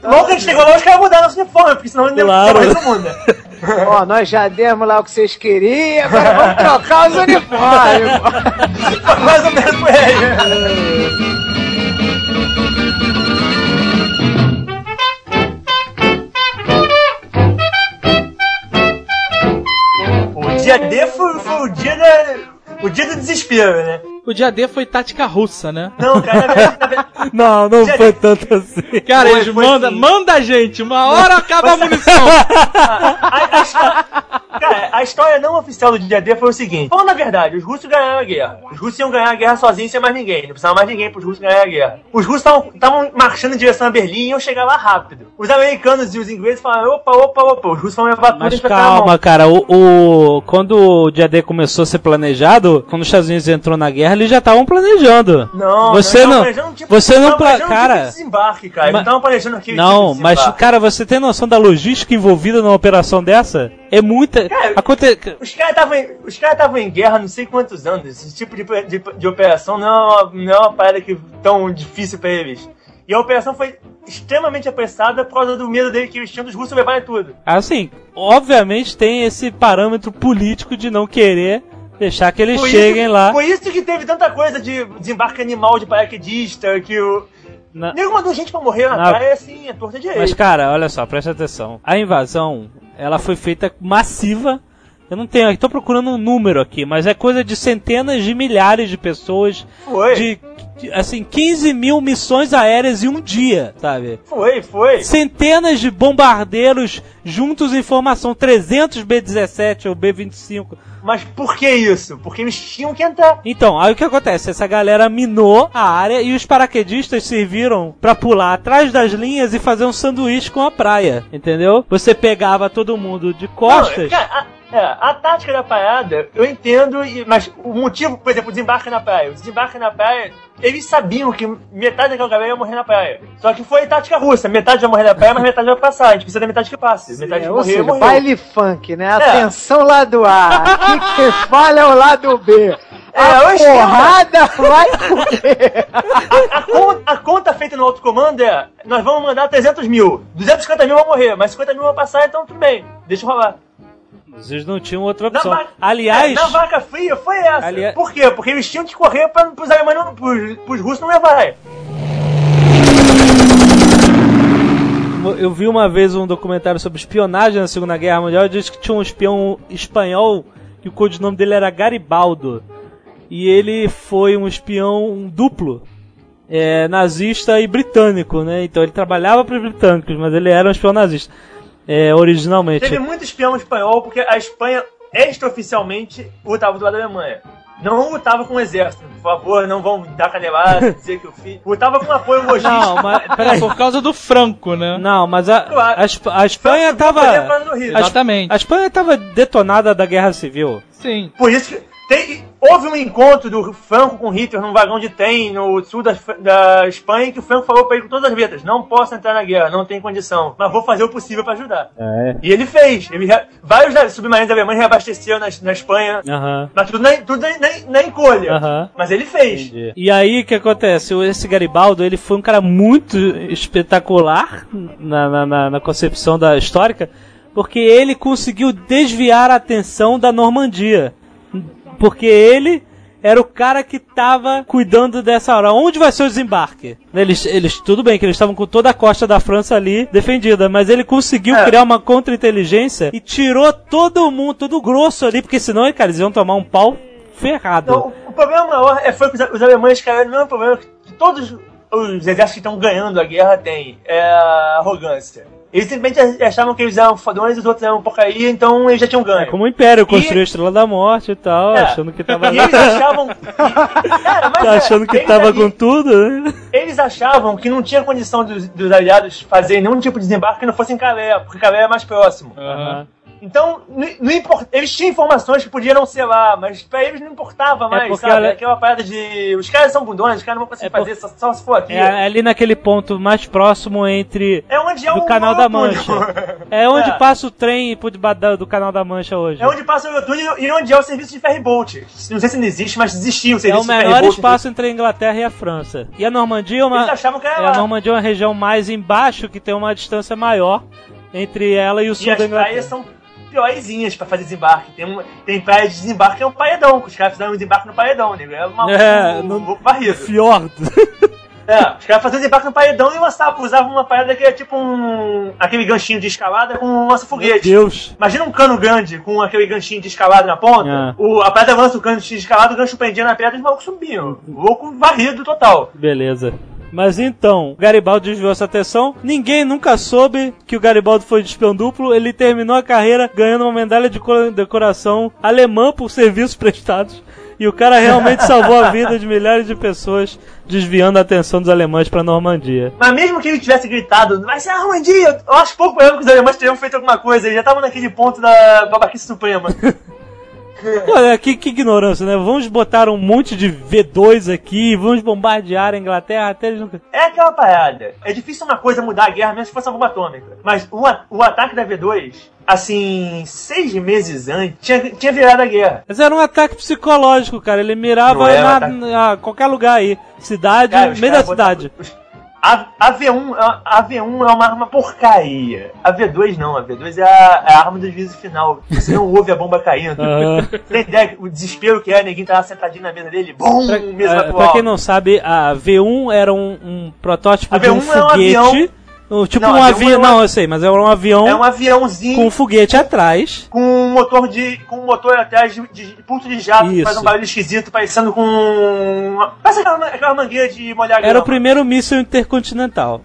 logo que a gente chegou lá, os caras mudaram nosso uniforme, porque senão ele Claro. não muda. [LAUGHS] Ó, nós já demos lá o que vocês queriam, agora vamos trocar os uniformes. [LAUGHS] Mais ou menos por aí. O dia D foi, foi o dia da. O dia do desespero, né? O dia D foi tática russa, né? Não, cara, na verdade, na verdade [LAUGHS] Não, não foi tanto assim. [LAUGHS] Cara, Foi, eles foi mandam, sim. manda a gente, uma hora acaba a munição. [LAUGHS] a, a cara, a história não oficial do dia D foi o seguinte: falando na verdade, os russos ganharam a guerra. Os russos iam ganhar a guerra sozinhos sem mais ninguém. Não precisava mais ninguém para os russos ganharem a guerra. Os russos estavam marchando em direção a Berlim e iam chegar lá rápido. Os americanos e os ingleses falaram: opa, opa, opa, os russos vão levar tudo Mas calma, cara, o, o- quando o dia D começou a ser planejado, quando os Estados Unidos entrou na guerra, eles já estavam planejando. Não, você não, não, tipo- você não, planejando cara, tipo de desembarque, cara. mas- Não planejando aquele não, tipo de mas cara, você tem noção da logística envolvida numa operação dessa? É muita. Cara, Aconte... Os caras estavam os estavam em guerra não sei quantos anos. Esse tipo de, de, de operação não é, uma, não é uma parada que, tão difícil pra eles. E a operação foi extremamente apressada por causa do medo dele que eles tinham dos russos levarem tudo. Assim, obviamente tem esse parâmetro político de não querer deixar que eles Por cheguem isso, lá. Por isso que teve tanta coisa de desembarque animal de paraquedista, que o. na- Nego mandou gente pra morrer na Na- praia assim, a torta de Mas, cara, olha só, presta atenção. A invasão, ela foi feita massiva. Eu não tenho, tô procurando um número aqui, mas é coisa de centenas de milhares de pessoas. Foi. De, de, assim, 15 mil missões aéreas em um dia, sabe? Foi, foi. Centenas de bombardeiros juntos em formação, 300 B-17 ou B-25. Mas por que isso? Porque eles tinham que entrar. Então, aí o que acontece? Essa galera minou a área e os paraquedistas serviram pra pular atrás das linhas e fazer um sanduíche com a praia, entendeu? Você pegava todo mundo de costas. Não, cara, a, é, a tática da parada, eu entendo, mas o motivo, por exemplo, o desembarque na praia. O desembarque na praia, eles sabiam que metade daquela galera ia morrer na praia. Só que foi tática russa. Metade vai morrer na praia, mas metade vai passar. A gente precisa da metade que passe. Metade que É, morrer, seja, morreu. baile funk, né? É. Atenção lado A. Aqui [LAUGHS] quem fala é o lado B. É, A o porrada vai comer. A, a conta, a conta feita no alto comando é: nós vamos mandar 300 mil. 250 mil vão morrer, mas 50 mil vão passar, então tudo bem. Deixa rolar. Vocês não tinham outra Na, opção. va- Aliás, é, na vaca fria foi essa. Por quê? Porque eles tinham que correr para os alemães, pros, pros russos não levarem. eu vi uma vez um documentário sobre espionagem na Segunda Guerra Mundial disse que tinha um espião espanhol e o codinome dele era Garibaldo. E ele foi um espião duplo. é, nazista e britânico, né? Então ele trabalhava para os britânicos, mas ele era um espião nazista. É, originalmente. Teve muito espião espanhol, porque a Espanha, extraoficialmente, lutava do lado da Alemanha. Não lutava com o exército. Por favor, não vão dar canelada, [LAUGHS] dizer que eu fiz. Lutava com apoio [LAUGHS] logístico. Não, mas É peraí. por causa do Franco, né? Não, mas a, Claro. a, a Espanha Franco tava. a, Exatamente. a Espanha tava detonada da Guerra Civil. Sim. Por isso que tem, houve um encontro do Franco com Hitler num vagão de trem no sul da, da Espanha que o Franco falou pra ele com todas as letras: Não posso entrar na guerra, não tem condição, mas vou fazer o possível pra ajudar. É. E ele fez. Ele, vários da- submarinos alemães reabasteceram na, na Espanha, mas tudo na, tudo na, na, na encolha. Mas ele fez. E aí o que acontece? Esse Garibaldo ele foi um cara muito espetacular na, na, na- na concepção da histórica, porque ele conseguiu desviar a atenção da Normandia. Porque ele era o cara que tava cuidando dessa hora. Onde vai ser o desembarque? Eles, eles tudo bem que eles estavam com toda a costa da França ali defendida, mas ele conseguiu É. criar uma contra-inteligência e tirou todo mundo, todo grosso ali, porque senão, cara, eles iam tomar um pau ferrado. Então, o problema maior é, foi que os, os alemães caíram no mesmo problema que todos os exércitos que estão ganhando a guerra têm: é a arrogância. Eles simplesmente achavam que eles eram fodões e os outros eram porcaria, então eles já tinham ganho. É como o Império construiu E- a Estrela da Morte e tal, É. achando que tava. [LAUGHS] E eles achavam. [LAUGHS] Cara, mas é, achando que tava com tudo, né? Eles achavam que não tinha condição dos, dos aliados fazerem nenhum tipo de desembarque que não fosse em Calais, porque Calais é mais próximo. Aham. Então, não, não importa. Eles tinham informações que podiam não ser lá, mas pra eles não importava mais, porque sabe? olha- Aquela parada de. Os caras são bundões, os caras não vão conseguir É por- fazer só, só se for aqui. É ali naquele ponto mais próximo entre. É onde é do o Canal da. Mancha. [LAUGHS] É onde É. passa o trem por do Canal da Mancha hoje. É onde passa o túnel e onde é o serviço de ferryboat. Não sei se ainda existe, mas existia o É serviço o de menor ferryboat. espaço entre a Inglaterra e a França. E a Normandia é uma. Eles achavam que era é, a Normandia é uma região mais embaixo que tem uma distância maior entre ela e o E sul as da praias Inglaterra. são piorzinhas pra fazer desembarque. Tem, um, tem praia de desembarque que é um paredão, que os caras fizeram um desembarque no paredão, nego. É uma É, um, no- um varrido. Fiordo. [LAUGHS] É, os caras faziam desembarque no paredão e lançavam, usavam uma parada que é tipo um. aquele ganchinho de escalada com um lança-foguete. Deus. Imagina um cano grande com aquele ganchinho de escalada na ponta. É. O, a pedra lança o ganchinho de escalada, o gancho prendia na pedra e os malucos subiam. Louco varrido total. Beleza. Mas então, o Garibaldi desviou essa atenção. Ninguém nunca soube que o Garibaldi foi de espião duplo. Ele terminou a carreira ganhando uma medalha de co- decoração alemã por serviços [LAUGHS] prestados. E o cara realmente salvou a vida de milhares de pessoas, desviando a atenção dos alemães pra Normandia. Mas mesmo que ele tivesse gritado, vai ser a Normandia, eu acho pouco provável que os alemães teriam feito alguma coisa. Eles já estavam naquele ponto da babaquice suprema. [LAUGHS] [LAUGHS] Olha, que, que ignorância, né? Vamos botar um monte de V2 aqui, vamos bombardear a Inglaterra até eles nunca. É aquela parada. É difícil uma coisa mudar a guerra, mesmo se fosse uma bomba atômica. Mas o, o ataque da V2, assim, seis meses antes, tinha, tinha virado a guerra. Mas era um ataque psicológico, cara. Ele mirava é um na, ataque- na- qualquer lugar aí. Cidade, Cara, meio da botaram- cidade. os- A, a V1, a, a V1 é uma arma porcaria. A V2 não, a V2 é a, é a arma do juízo final. Você não ouve a bomba caindo. Aham. [LAUGHS] Tem ideia o desespero que é, ninguém tá lá sentadinho na mesa dele, bum, Pra, mesa ah, atual. pra quem não sabe, a V1 era um, um protótipo A de um V1 é um foguete. avião- tipo Não, um a V1 avião. é uma- Não, eu sei, mas era um avião É um aviãozinho com um foguete atrás. com um motor de. com um motor atrás de, de ponto de jato, que Isso. faz um barulho esquisito, parecendo com. Parece aquela, aquela mangueira de molhar Era o grama. primeiro míssil intercontinental.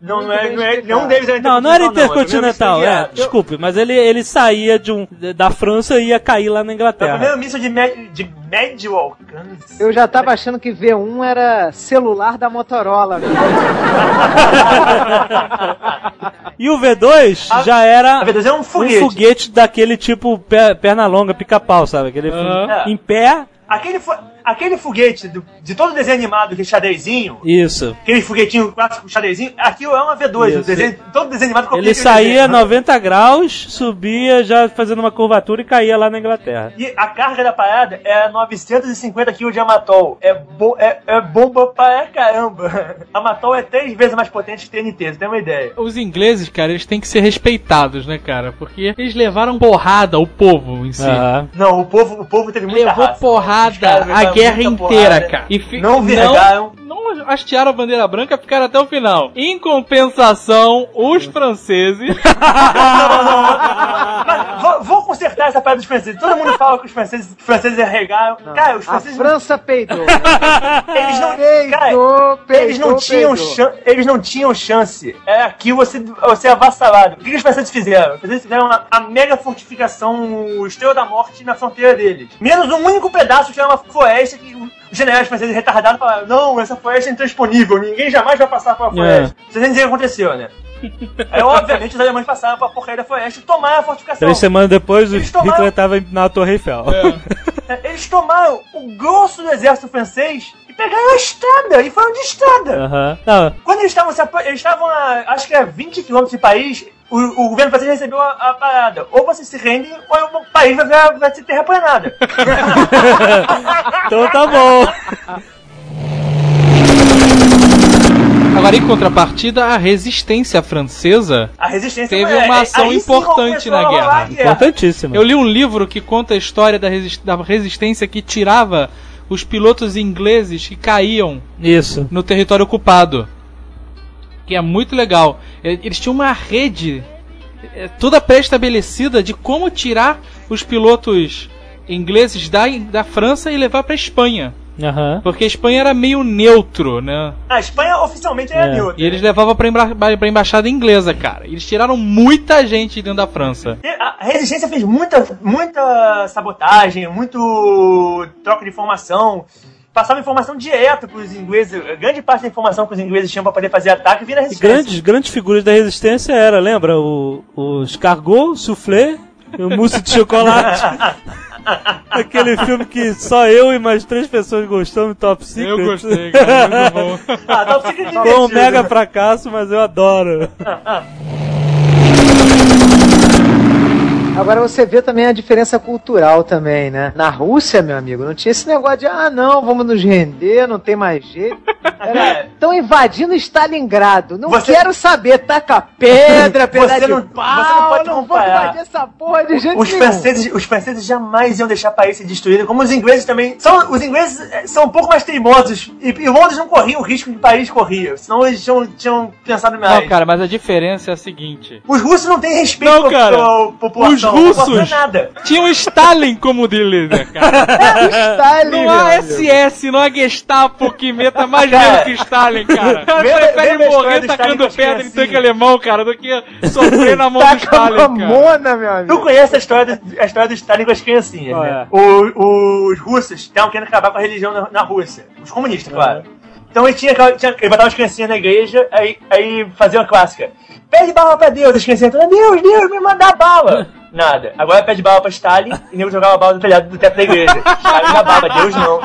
Não, não é, não é, nenhum deles era Não, não era é o primeiro intercontinental, míssil é, de- desculpe, mas ele, ele saía de um, da França e ia cair lá na É o Inglaterra. primeiro míssil de, med, de médio alcance. Eu já tava achando que V1 era celular da Motorola. [LAUGHS] E o V2 A- já era A V2 é um um foguete. foguete daquele tipo pe- perna longa, pica-pau, sabe? Aquele fu- em pé, Aquele, fo- aquele foguete do- de todo desenho animado, aquele xadrezinho, isso. aquele foguetinho clássico xadrezinho, aquilo é uma V2. Isso. O desenho, todo desenho animado Ele saía desenho. 90 graus, subia já fazendo uma curvatura e caía lá na Inglaterra. E a carga da parada é 950 kg de amatol. É, bo é, é bomba pra caramba. [LAUGHS] Amatol é três vezes mais potente que TNT, você tem uma ideia. Os ingleses, cara, eles têm que ser respeitados, né, cara? Porque eles levaram porrada, o povo em si. Não, o povo, o povo teve muita Levou raça. Porrada caras a guerra inteira, porrada. cara. E fi- Não vergaram. Não, não hastearam a bandeira branca, ficaram até o final. Em compensação, os franceses. [LAUGHS] Mas vou, vou consertar essa parada dos franceses. Todo mundo fala que os franceses, os franceses arregaram. Cara, os A franceses França peidou. [LAUGHS] eles não, cara, Peidou, eles não tinham chan- eles não tinham chance. É aqui você você é avassalado. O que, que os franceses fizeram? Os franceses fizeram a, a mega fortificação Estrela da Morte na fronteira deles. Menos um único pedaço que era uma floresta que os generais franceses retardados falaram: "Não, essa floresta é intransponível, ninguém jamais vai passar pela floresta". Vocês entendem o que aconteceu, né? Aí, obviamente, os alemães passaram pra porcaria da floresta e tomaram a fortificação. Três semanas depois, o Eles tomaram- Hitler tava na Torre Eiffel. É, Eles tomaram o grosso do exército francês e pegaram a estrada e foram de estrada. Não, Quando eles estavam se apro- eles estavam a, acho que é 20 km de país, o, o governo francês recebeu a, a parada. Ou você se rende, ou o país vai, virar- vai ser terraplanado. [LAUGHS] então tá bom. Agora, em contrapartida, a resistência francesa. A resistência Teve é- uma é- ação importante na guerra. a Importantíssimo. Eu li um livro que conta a história da, resist- da resistência que tirava os pilotos ingleses que caíam Isso. no território ocupado. Que é muito legal. E- Eles tinham uma rede eh, toda pré-estabelecida de como tirar os pilotos ingleses da, da França e levar para Espanha. Aham. Porque a Espanha era meio neutro, né? A Espanha oficialmente é, É. neutra. E eles levavam pra, embra pra embaixada inglesa, cara. Eles tiraram muita gente dentro da França. A resistência fez muita, muita sabotagem, muito troca de informação. Passava informação direto pros ingleses. Grande parte da informação que os ingleses tinham pra poder fazer ataque vinha da E resistência. grandes, grandes figuras da resistência era, lembra? O, o escargot, o soufflé, e o mousse de chocolate. [LAUGHS] Aquele filme que só eu e mais três pessoas gostamos, Top Secret. Eu gostei, cara. Muito bom. Ah, Top Secret Foi um mega fracasso, mas eu adoro. [LAUGHS] Agora você vê também a diferença cultural também, né? Na Rússia, meu amigo, não tinha esse negócio de, ah, não, vamos nos render, não tem mais jeito. Estão invadindo Stalingrado. Não Você- quero saber, taca pedra, pedaço Você de não- pau, você não pode vou comparar. invadir essa porra de jeito Os nenhum. franceses, os franceses jamais iam deixar o país ser destruído, como os ingleses também. São, os ingleses eh, são um pouco mais teimosos e, e Londres não corriam o risco que o país corria, senão eles tinham, tinham pensado mais. Não, cara, mas a diferença é a seguinte. Os russos não têm respeito Não, cara. pela população. Os russos é nada. tinham Stalin como líder, cara. É o Stalin, Não há. SS, não há Gestapo que meta mais Cara, medo que Stalin, cara. Prefere morrer tacando pedra em tanque alemão, cara, do que sofrer na mão do Stalin, cara. mamona, meu amigo. Tu conhece a história, do, a história do Stalin com as criancinhas, né? é? O- os russos estavam querendo acabar com a religião na, na Rússia. Os comunistas, claro. Então ele tinha, tinha ele botava as criancinhas na igreja, aí, aí fazia uma clássica. Pede bala pra Deus, as criancinhas falando, Deus, Deus, me manda bala. [LAUGHS] Nada. Agora pede bala pra Stalin e nego jogava bala do telhado do teto da igreja. Stalin dá bala, Deus não.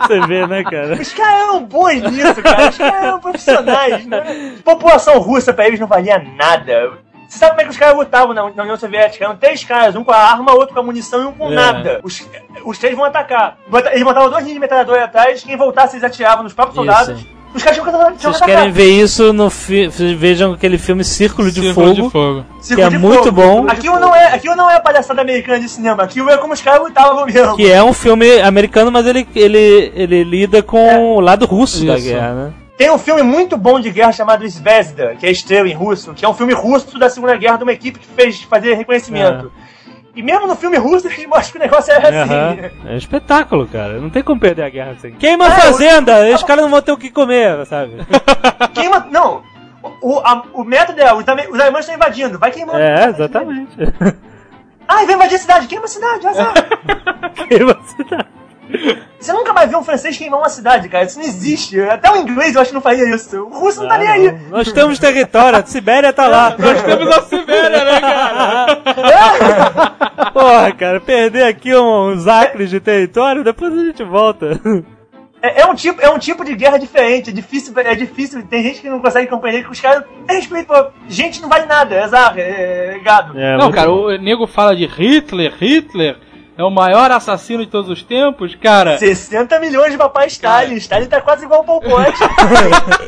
Você vê, né, cara? Os caras eram bons nisso, cara. Os caras eram profissionais. Né? População russa pra eles não valia nada. Você sabe como é que os caras lutavam na, na União Soviética? Eram três caras, um com a arma, outro com a munição e um com É. nada. Os, os três vão atacar. Eles montavam dois linhas de metralhadora atrás, quem voltasse eles atiravam nos próprios Isso. soldados. Os caras tinham que Vocês querem ver isso no fi vejam aquele filme Círculo de Círculo Fogo. de fogo. Círculo que é de muito fogo. bom. Aquilo não, é, aquilo não é palhaçada americana de cinema, aquilo é como os caras lutavam mesmo. Que é um filme americano, mas ele, ele, ele lida com o lado russo da Isso. guerra, né? Tem um filme muito bom de guerra chamado Zvezda, que é estrela em russo, que é um filme russo da Segunda Guerra de uma equipe que fez fazer reconhecimento. E mesmo no filme russo [LAUGHS] eles mostram que o negócio é assim. É um espetáculo, cara. Não tem como perder a guerra assim. Queima a É, fazenda! Os caras não vão ter o que comer, sabe? [LAUGHS] Queima. Não! O, a- o método é: os, os alemães estão invadindo, vai queimando. É, exatamente. Ah, vai invadir a cidade, queima a cidade, azar. [LAUGHS] Queima a cidade. Você nunca vai ver um francês queimar uma cidade, cara. Isso não existe. Até o inglês eu acho que não faria isso. O russo não tá nem aí. Nós temos território, a Sibéria tá lá. [LAUGHS] Nós temos a Sibéria, né, cara? [LAUGHS] Porra, cara, perder aqui uns acres de território, depois a gente volta. É, é um tipo, é um tipo de guerra diferente, é difícil, é difícil. Tem gente que não consegue compreender que os caras têm respeito. Gente não vale nada, é azar, é, é gado. É, Não, cara, o nego fala de Hitler, Hitler é o maior assassino de todos os tempos, cara. 60 milhões de papai Stalin. Stalin tá quase igual o Pol Pot. [LAUGHS]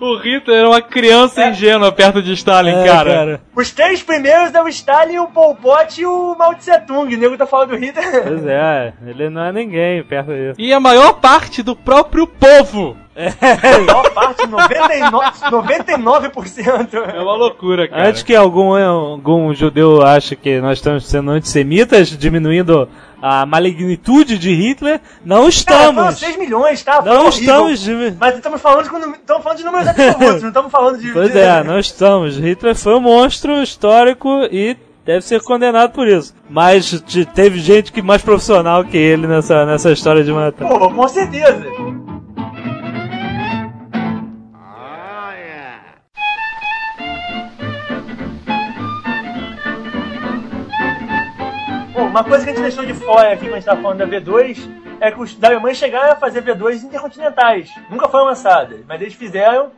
O Hitler era uma criança ingênua perto de Stalin, É, cara. Os três primeiros é o Stalin, o Pol Pot e o Mao Tse Tung. O nego tá falando do Hitler. Pois é, ele não é ninguém perto disso. E a maior parte do próprio povo. A maior parte, 99%. 99%. É uma loucura, cara. Antes que algum, algum judeu ache que nós estamos sendo antissemitas, diminuindo a malignitude de Hitler, não Cara, estamos. 6 milhões, tá? Não horrível. estamos. Mas estamos falando, de, estamos falando de números [LAUGHS] absolutos, não estamos falando de. Pois é, não estamos. Hitler foi um monstro histórico e deve ser condenado por isso. Mas te- teve gente que mais profissional que ele nessa, nessa história de matar. Pô, com certeza. Uma coisa que a gente deixou de fora aqui quando a gente tava falando da V2 é que os da Alemanha chegaram a fazer V2 intercontinentais. Nunca foram lançadas, mas eles fizeram.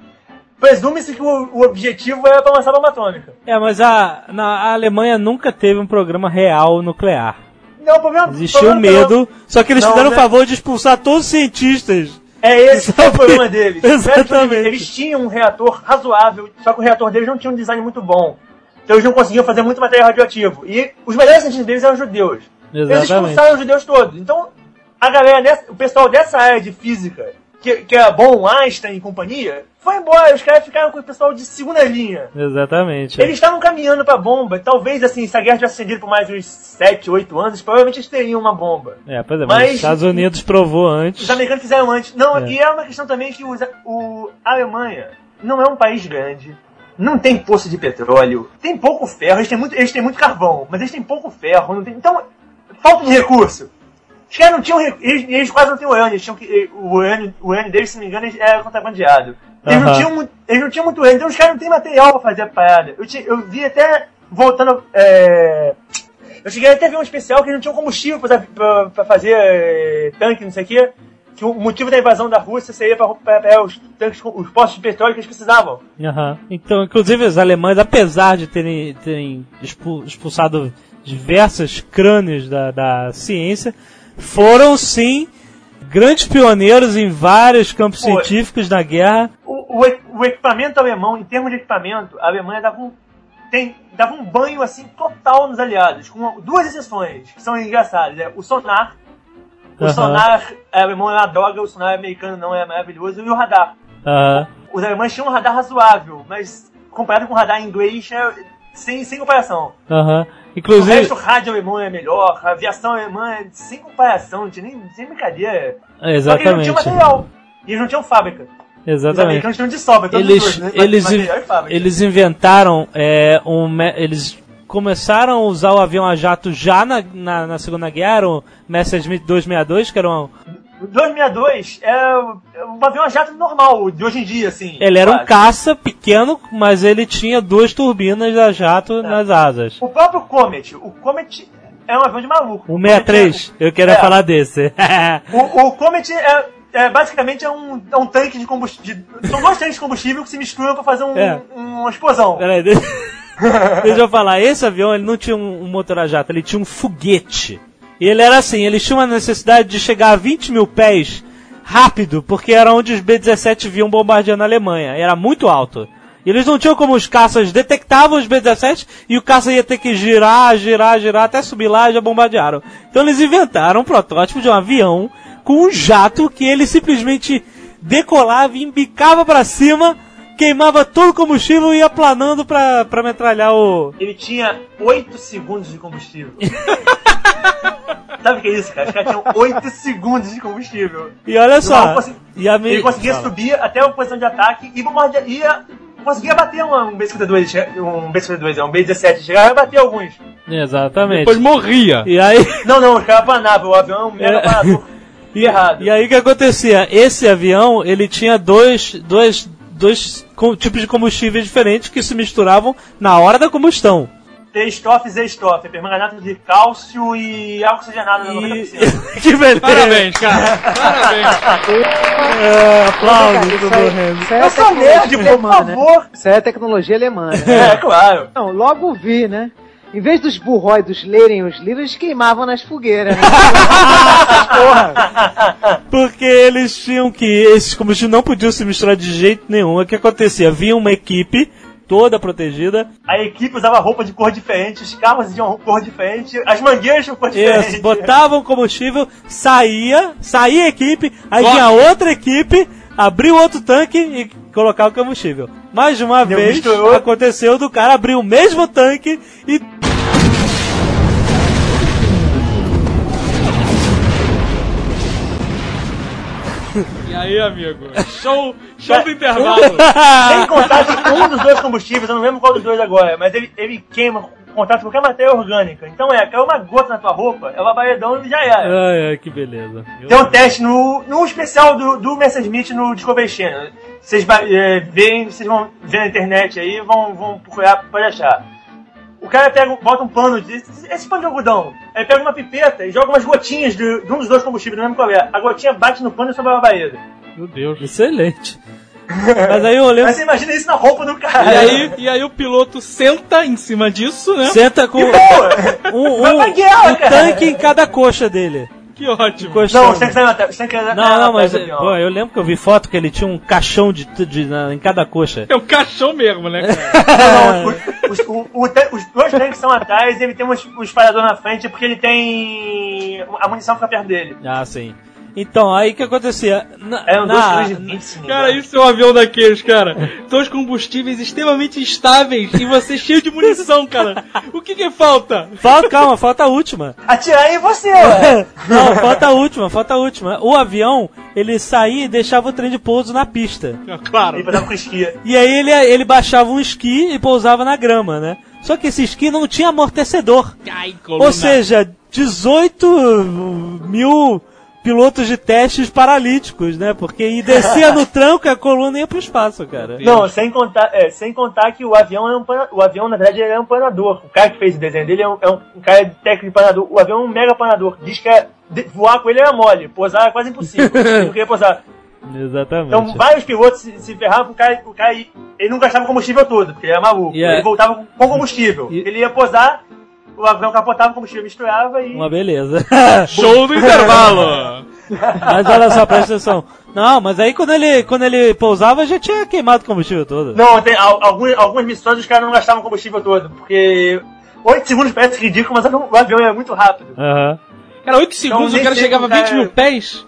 Presume-se que o, o objetivo era pra lançar bomba atômica. É, mas a, na, a Alemanha nunca teve um programa real nuclear. Não, o problema Existia o o problema medo, só que eles Não, fizeram o né? favor de expulsar todos os cientistas. É esse que é o problema deles. Exatamente. [LAUGHS] Eles tinham um reator razoável, só que o reator deles não tinha um design muito bom. Então eles não conseguiam fazer muito material radioativo. E os melhores cientistas deles eram judeus. Eles Exatamente. expulsaram os judeus todos. Então, a galera dessa, o pessoal dessa área de física, que, que era bom, Einstein e companhia, foi embora. Os caras ficaram com o pessoal de segunda linha. Exatamente. Eles estavam caminhando pra bomba. Talvez, assim, se a guerra tivesse acendido por mais uns 7, 8 anos, provavelmente eles teriam uma bomba. É, pois é, mas, Mas- os Estados Unidos provou antes. Os americanos fizeram antes. Não, É. e é uma questão também que os, o, a Alemanha não é um país grande. Não tem poço de petróleo. Tem pouco ferro. Eles têm muito, eles têm muito carvão, mas eles têm pouco ferro. Não tem, então, falta de recurso. Os caras não tinham. Eles, eles quase não tinham urânio. Eles tinham que, o, urânio o urânio deles, se não me engano, era contrabandeado. Eles, não Aham. tinham, eles não tinham muito urânio. Então os caras não têm material pra fazer a parada. Eu, eu vi até. Voltando. É, eu cheguei até a ver um especial que eles não tinham combustível pra, pra, pra fazer é, tanque, não sei o quê. Que o motivo da invasão da Rússia seria pra os tanques, os postos de petróleo que eles precisavam. Aham. Então, inclusive, os alemães, apesar de terem, terem expu- expulsado diversos crânios da, da ciência, foram sim grandes pioneiros em vários campos Pô. científicos na guerra. O, o, o equipamento alemão, em termos de equipamento, a Alemanha dava um, tem, dava um banho assim total nos aliados, com duas exceções que são engraçadas. É o sonar. O Aham. sonar alemão é uma droga, o sonar americano não é maravilhoso, e o radar. Aham. Os alemães tinham um radar razoável, mas comparado com o radar inglês, é sem, sem comparação. Aham. O Inclusive, resto, o rádio alemão é melhor, a aviação alemã é sem comparação, não tinha nem sem brincadeira. Só que eles não exatamente. tinham material. E eles não tinham fábrica. Os Exatamente. americanos tinham de sobra, todos Eles, dois, né? eles, eles inventaram é, um. Eles começaram a usar o avião a jato já na, na, na Segunda Guerra, era o Messerschmitt 262, que era um, O 262 é um avião a jato normal, de hoje em dia, assim. Ele era um quase. caça pequeno, mas ele tinha duas turbinas a jato nas asas. O próprio Comet, o Comet é um avião de maluco. O 63, eu queria É. falar desse. O, o Comet é, é basicamente é um, é um tanque de combustível. São dois tanques de combustível que se misturam pra fazer um- É. uma explosão. Peraí, deixa, [LAUGHS] deixa eu falar. Esse avião ele não tinha um, um motor a jato, ele tinha um foguete. E ele era assim, ele tinha uma necessidade de chegar a 20 mil pés rápido, porque era onde os B-17 vinham bombardeando a Alemanha. Era muito alto. E eles não tinham como os caças detectavam os B-17 e o caça ia ter que girar, girar, girar até subir lá e já bombardearam. Então eles inventaram um protótipo de um avião com um jato que ele simplesmente decolava e embicava pra cima, queimava todo o combustível e ia planando pra, pra metralhar o. Ele tinha 8 segundos de combustível. [LAUGHS] Sabe o que é isso, cara? Os caras tinham 8 segundos de combustível. E olha só. consegui- E a me... Ele conseguia Fala. subir até a posição de ataque e bombardear. Ia, conseguia bater uma- um B-52, che- um B-52, é um B-17, chegava a bater alguns. Exatamente. Depois morria. E aí. Não, não, os caras planavam, o avião é um É. planador. E, Errado. e aí o que acontecia? Esse avião, ele tinha dois, dois, dois tipos de combustíveis diferentes que se misturavam na hora da combustão. T-Stoff e Z-Stoff, permanganato de cálcio e na E... 90%. [LAUGHS] que beleza! Parabéns, cara. Parabéns. É, aplausos do aí é Eu sou tecnologia nerd, por alemã, né? favor. Isso é tecnologia alemã, né? É, claro. Não, logo vi, né? Em vez dos burróidos lerem os livros, eles queimavam nas fogueiras. Né? [LAUGHS] Porque eles tinham que. Esses combustíveis não podiam se misturar de jeito nenhum. O que acontecia? Vinha uma equipe toda protegida. A equipe usava roupa de cor diferente, os carros tinham cor diferente, as mangueiras tinham cor diferente. Isso, botavam combustível, saía, saía a equipe, aí Corre. vinha outra equipe, abriu outro tanque e colocava o combustível. Mais de uma Meu, vez misturou. aconteceu do cara abrir o mesmo tanque e. E aí, amigo? Show, show do [LAUGHS] intervalo. Sem contar que um dos dois combustíveis, eu não lembro qual dos dois agora, mas ele, ele queima com contato com qualquer matéria orgânica. Então é, caiu uma gota na tua roupa, é labaredão e já era. Ai, ai, que beleza. Tem um teste no, no especial do, do Messerschmitt no Discovery Channel. Vocês é, veem, vocês vão ver na internet aí, vão, vão procurar, pode achar. O cara pega, bota um pano, de, esse pano de algodão, aí pega uma pipeta e joga umas gotinhas de, de um dos dois combustíveis, não lembro qual é. A gotinha bate no pano e sobe a labareda. Meu Deus. Excelente. [LAUGHS] Mas aí eu olhei. Mas você imagina isso na roupa do cara. E aí, e aí o piloto senta em cima disso, né? Senta com Boa! um, um, guerra, um tanque em cada coxa dele. Que ótimo. Encostando. Não, você tem que estar você que Não, não, mas pô, eu lembro que eu vi foto que ele tinha um caixão de, de- na- em cada coxa. É um caixão mesmo, né, cara? [LAUGHS] Não, o- os, o- o os dois tanques são atrás e ele tem um espalhador na frente porque ele tem. A munição fica perto dele. Ah, sim. Então, aí o que acontecia? Na, É um na- 2 de 20, se não me Cara, isso é um avião daqueles, cara. Dois combustíveis extremamente estáveis e você cheio de munição, cara. O que que falta? Falta, calma, falta a última. Atirar em você, ué. [LAUGHS] Não, falta a última, falta a última. O avião, ele saía e deixava o trem de pouso na pista. Claro. Ele tava com esquia. E aí ele, ele baixava um esqui e pousava na grama, né? Só que esse esqui não tinha amortecedor. Ai, coluna. Ou seja, 18 mil pilotos de testes paralíticos, né? Porque e descia no tranco e a coluna ia pro espaço, cara. Não, sem contar, é, sem contar que o avião é um pana- o avião na verdade é um planador. O cara que fez o desenho dele é um, é um- cara de técnico de planador. O avião é um mega planador. Diz que é, voar com ele era mole, posar é quase impossível. [LAUGHS] ele não queria posar. Exatamente. Então vários pilotos se, se ferravam, o cara, o cara ele não gastava combustível todo, porque ele era maluco. E é- Ele voltava com- com combustível. E- Ele ia posar, o avião capotava, o combustível misturava e. Uma beleza. [LAUGHS] Show do intervalo. [LAUGHS] mas olha só, presta atenção. Não, mas aí quando ele, quando ele pousava já tinha queimado o combustível todo. Não, tem al- algumas, algumas missões os caras não gastavam combustível todo, porque 8 segundos parece ridículo, mas o avião é muito rápido. Aham. Cara, 8 segundos nem o cara chegava a como o 20 cara- mil pés.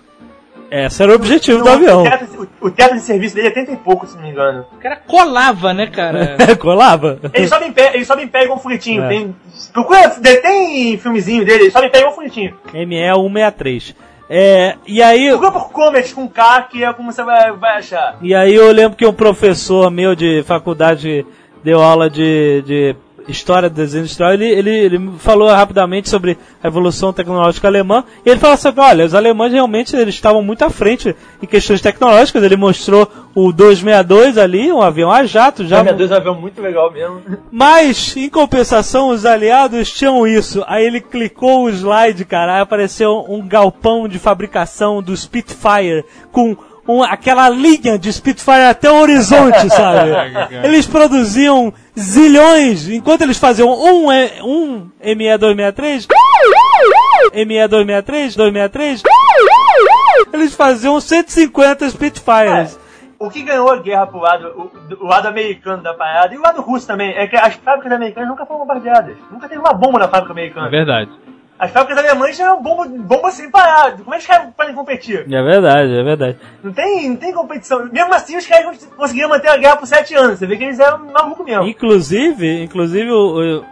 Esse era o objetivo do avião. O teto, o- o teto de serviço dele é 30 e pouco, se não me engano. O cara colava, né, cara? [LAUGHS] Colava. Ele sobe em pé, ele sobe em pé igual um foguetinho. É. Tem, procura, tem filmezinho dele, ele sobe em pé igual um foguetinho. ME163. É, e aí, Procura por Comet com K, que é como você vai, vai achar. e aí eu lembro que um professor meu de faculdade deu aula de, de história do desenho industrial, ele, ele, ele falou rapidamente sobre a evolução tecnológica alemã, e ele falou assim, olha, os alemães realmente eles estavam muito à frente em questões tecnológicas, ele mostrou o 262 ali, um avião a jato, já Já meu Deus, é um avião muito legal mesmo. Mas, em compensação, os aliados tinham isso. Aí ele clicou o slide, cara, aí apareceu um galpão de fabricação do Spitfire com um- aquela linha de Spitfire até o horizonte, [LAUGHS] sabe? Eles produziam zilhões, enquanto eles faziam um, um ME263, ME263, 263, eles faziam 150 Spitfires. O que ganhou a guerra pro lado, o, o lado americano da parada, e o lado russo também, é que as fábricas americanas nunca foram bombardeadas. Nunca teve uma bomba na fábrica americana. verdade. As fábricas alemãs tinham bomba, bomba sem parar. Como é que os caras podem competir? É verdade, é verdade. Não tem, não tem competição. Mesmo assim, os caras conseguiram manter a guerra por sete anos. Você vê que eles eram malucos mesmo. Inclusive, inclusive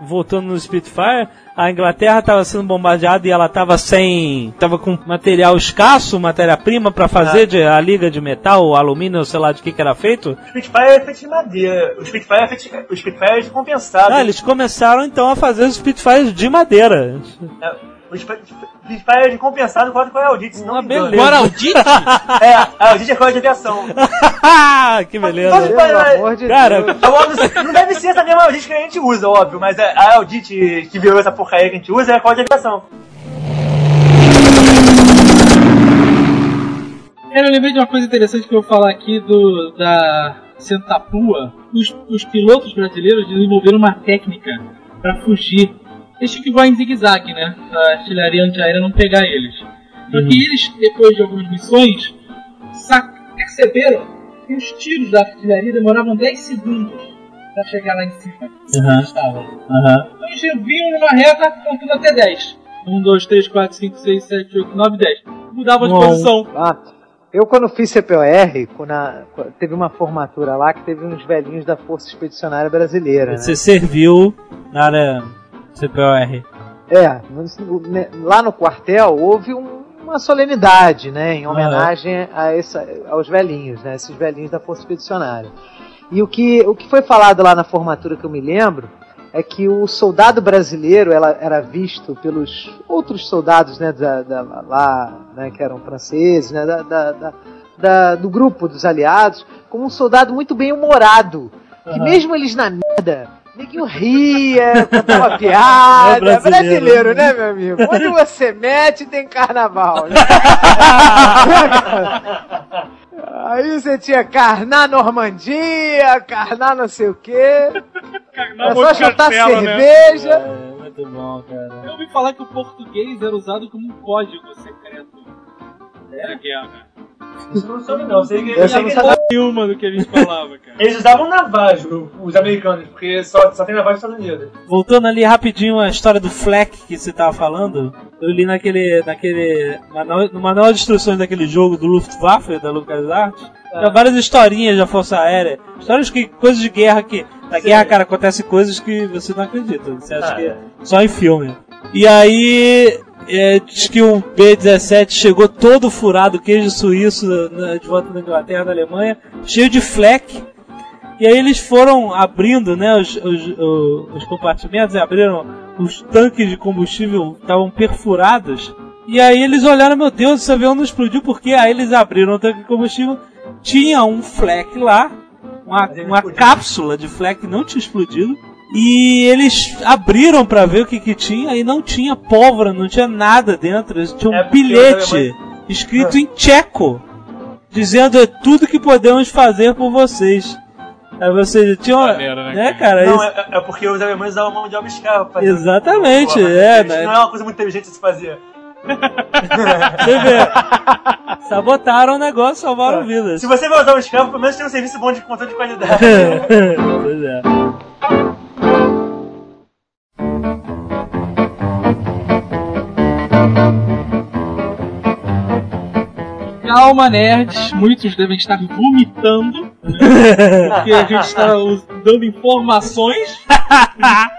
voltando no Spitfire, a Inglaterra estava sendo bombardeada e ela estava sem, estava com material escasso, matéria-prima para fazer de, a liga de metal, alumínio, sei lá de que que era feito. O Spitfire é feito de madeira. O Spitfire é, feito, o Spitfire é de compensado. Ah, eles começaram então a fazer os Spitfires de madeira. É, o Sp- Spitfire é de compensado com a Audit, senão Uma me engano. beleza. Agora Audite? É, a Audit é coisa de aviação. [LAUGHS] que beleza. Mas- Pelo amor de Cara, Deus. É não deve ser essa mesma Audit que a gente usa, óbvio, mas a a Audit que virou essa porcaria que a gente usa é a código de aviação. Cara, eu lembrei de uma coisa interessante que eu vou falar aqui do da Sentapua. Os, os pilotos brasileiros desenvolveram uma técnica para fugir. Eles tinham que voar em zigue-zague, né? Pra artilharia antiaérea não pegar eles. Só que eles, depois de algumas missões, perceberam que os tiros da artilharia demoravam 10 segundos para chegar lá em cima. onde eles estavam. Então eles vinham numa reta contando até 10. 1, 2, 3, 4, 5, 6, 7, 8, 9, 10. Mudavam de posição. Ah, eu quando fiz CPOR, quando a- teve uma formatura lá que teve uns velhinhos da Força Expedicionária Brasileira. Né? Você serviu na área CPOR. É, né, lá no quartel houve um- uma solenidade, né, em homenagem a essa, aos velhinhos, né, esses velhinhos da Força Expedicionária. E o que, o que foi falado lá na formatura que eu me lembro é que o soldado brasileiro ela, era visto pelos outros soldados, né, da, da- lá, né, que eram franceses, né, da, da- do grupo dos aliados, como um soldado muito bem humorado, que mesmo eles na merda Neguinho ria, contava piada. É brasileiro. brasileiro. né, meu amigo? Onde você mete tem carnaval. Né? [LAUGHS] Aí você tinha carnar Normandia, carnar não sei o quê. É só chutar cerveja. É, muito bom, cara. Eu ouvi falar que o português era usado como um código secreto. Da guerra. Isso não soube não. Sei que, Eu sei não sabia. Nenhuma do que a gente falava, cara. eles usavam navagem, os americanos, porque só, só tem navagem nos Estados Unidos. Voltando ali rapidinho à história do Fleck que você tava falando. eu li naquele. naquele. manual- no manual de instruções daquele jogo do Luftwaffe, da LucasArts. Tinha várias historinhas da Força Aérea. Histórias que. coisas de guerra que. Na guerra, cara, acontecem coisas que você não acredita. Você acha Ah. que é só em filme. E aí. É, diz que um B-17 chegou todo furado, queijo suíço, na- de volta da Inglaterra, da Alemanha, cheio de fleck. E aí eles foram abrindo, né, os, os, o- os compartimentos, e abriram os tanques de combustível, estavam perfurados. E aí eles olharam, meu Deus, esse avião não explodiu porque aí eles abriram o tanque de combustível, tinha um fleck lá, uma, uma cápsula de fleck não tinha explodido. E eles abriram pra ver o que que tinha e não tinha pólvora, não tinha nada dentro. Tinha um É porque os bilhete alemães- escrito em tcheco, dizendo é tudo que podemos fazer por vocês. Aí você tinha uma, Maneiro, né, né, cara? Não, isso- é, é porque os alemães usavam mão de obra escrava pra fazer. Exatamente, Porra, é, isso né? Não é uma coisa muito inteligente de se fazer. [LAUGHS] Você vê. Sabotaram o negócio, salvaram vidas. Se você vai usar um escravo, pelo menos tem um serviço bom de controle de qualidade. [LAUGHS] pois é. Calma, nerds. Muitos devem estar vomitando. né? Porque a gente está dando informações. [LAUGHS]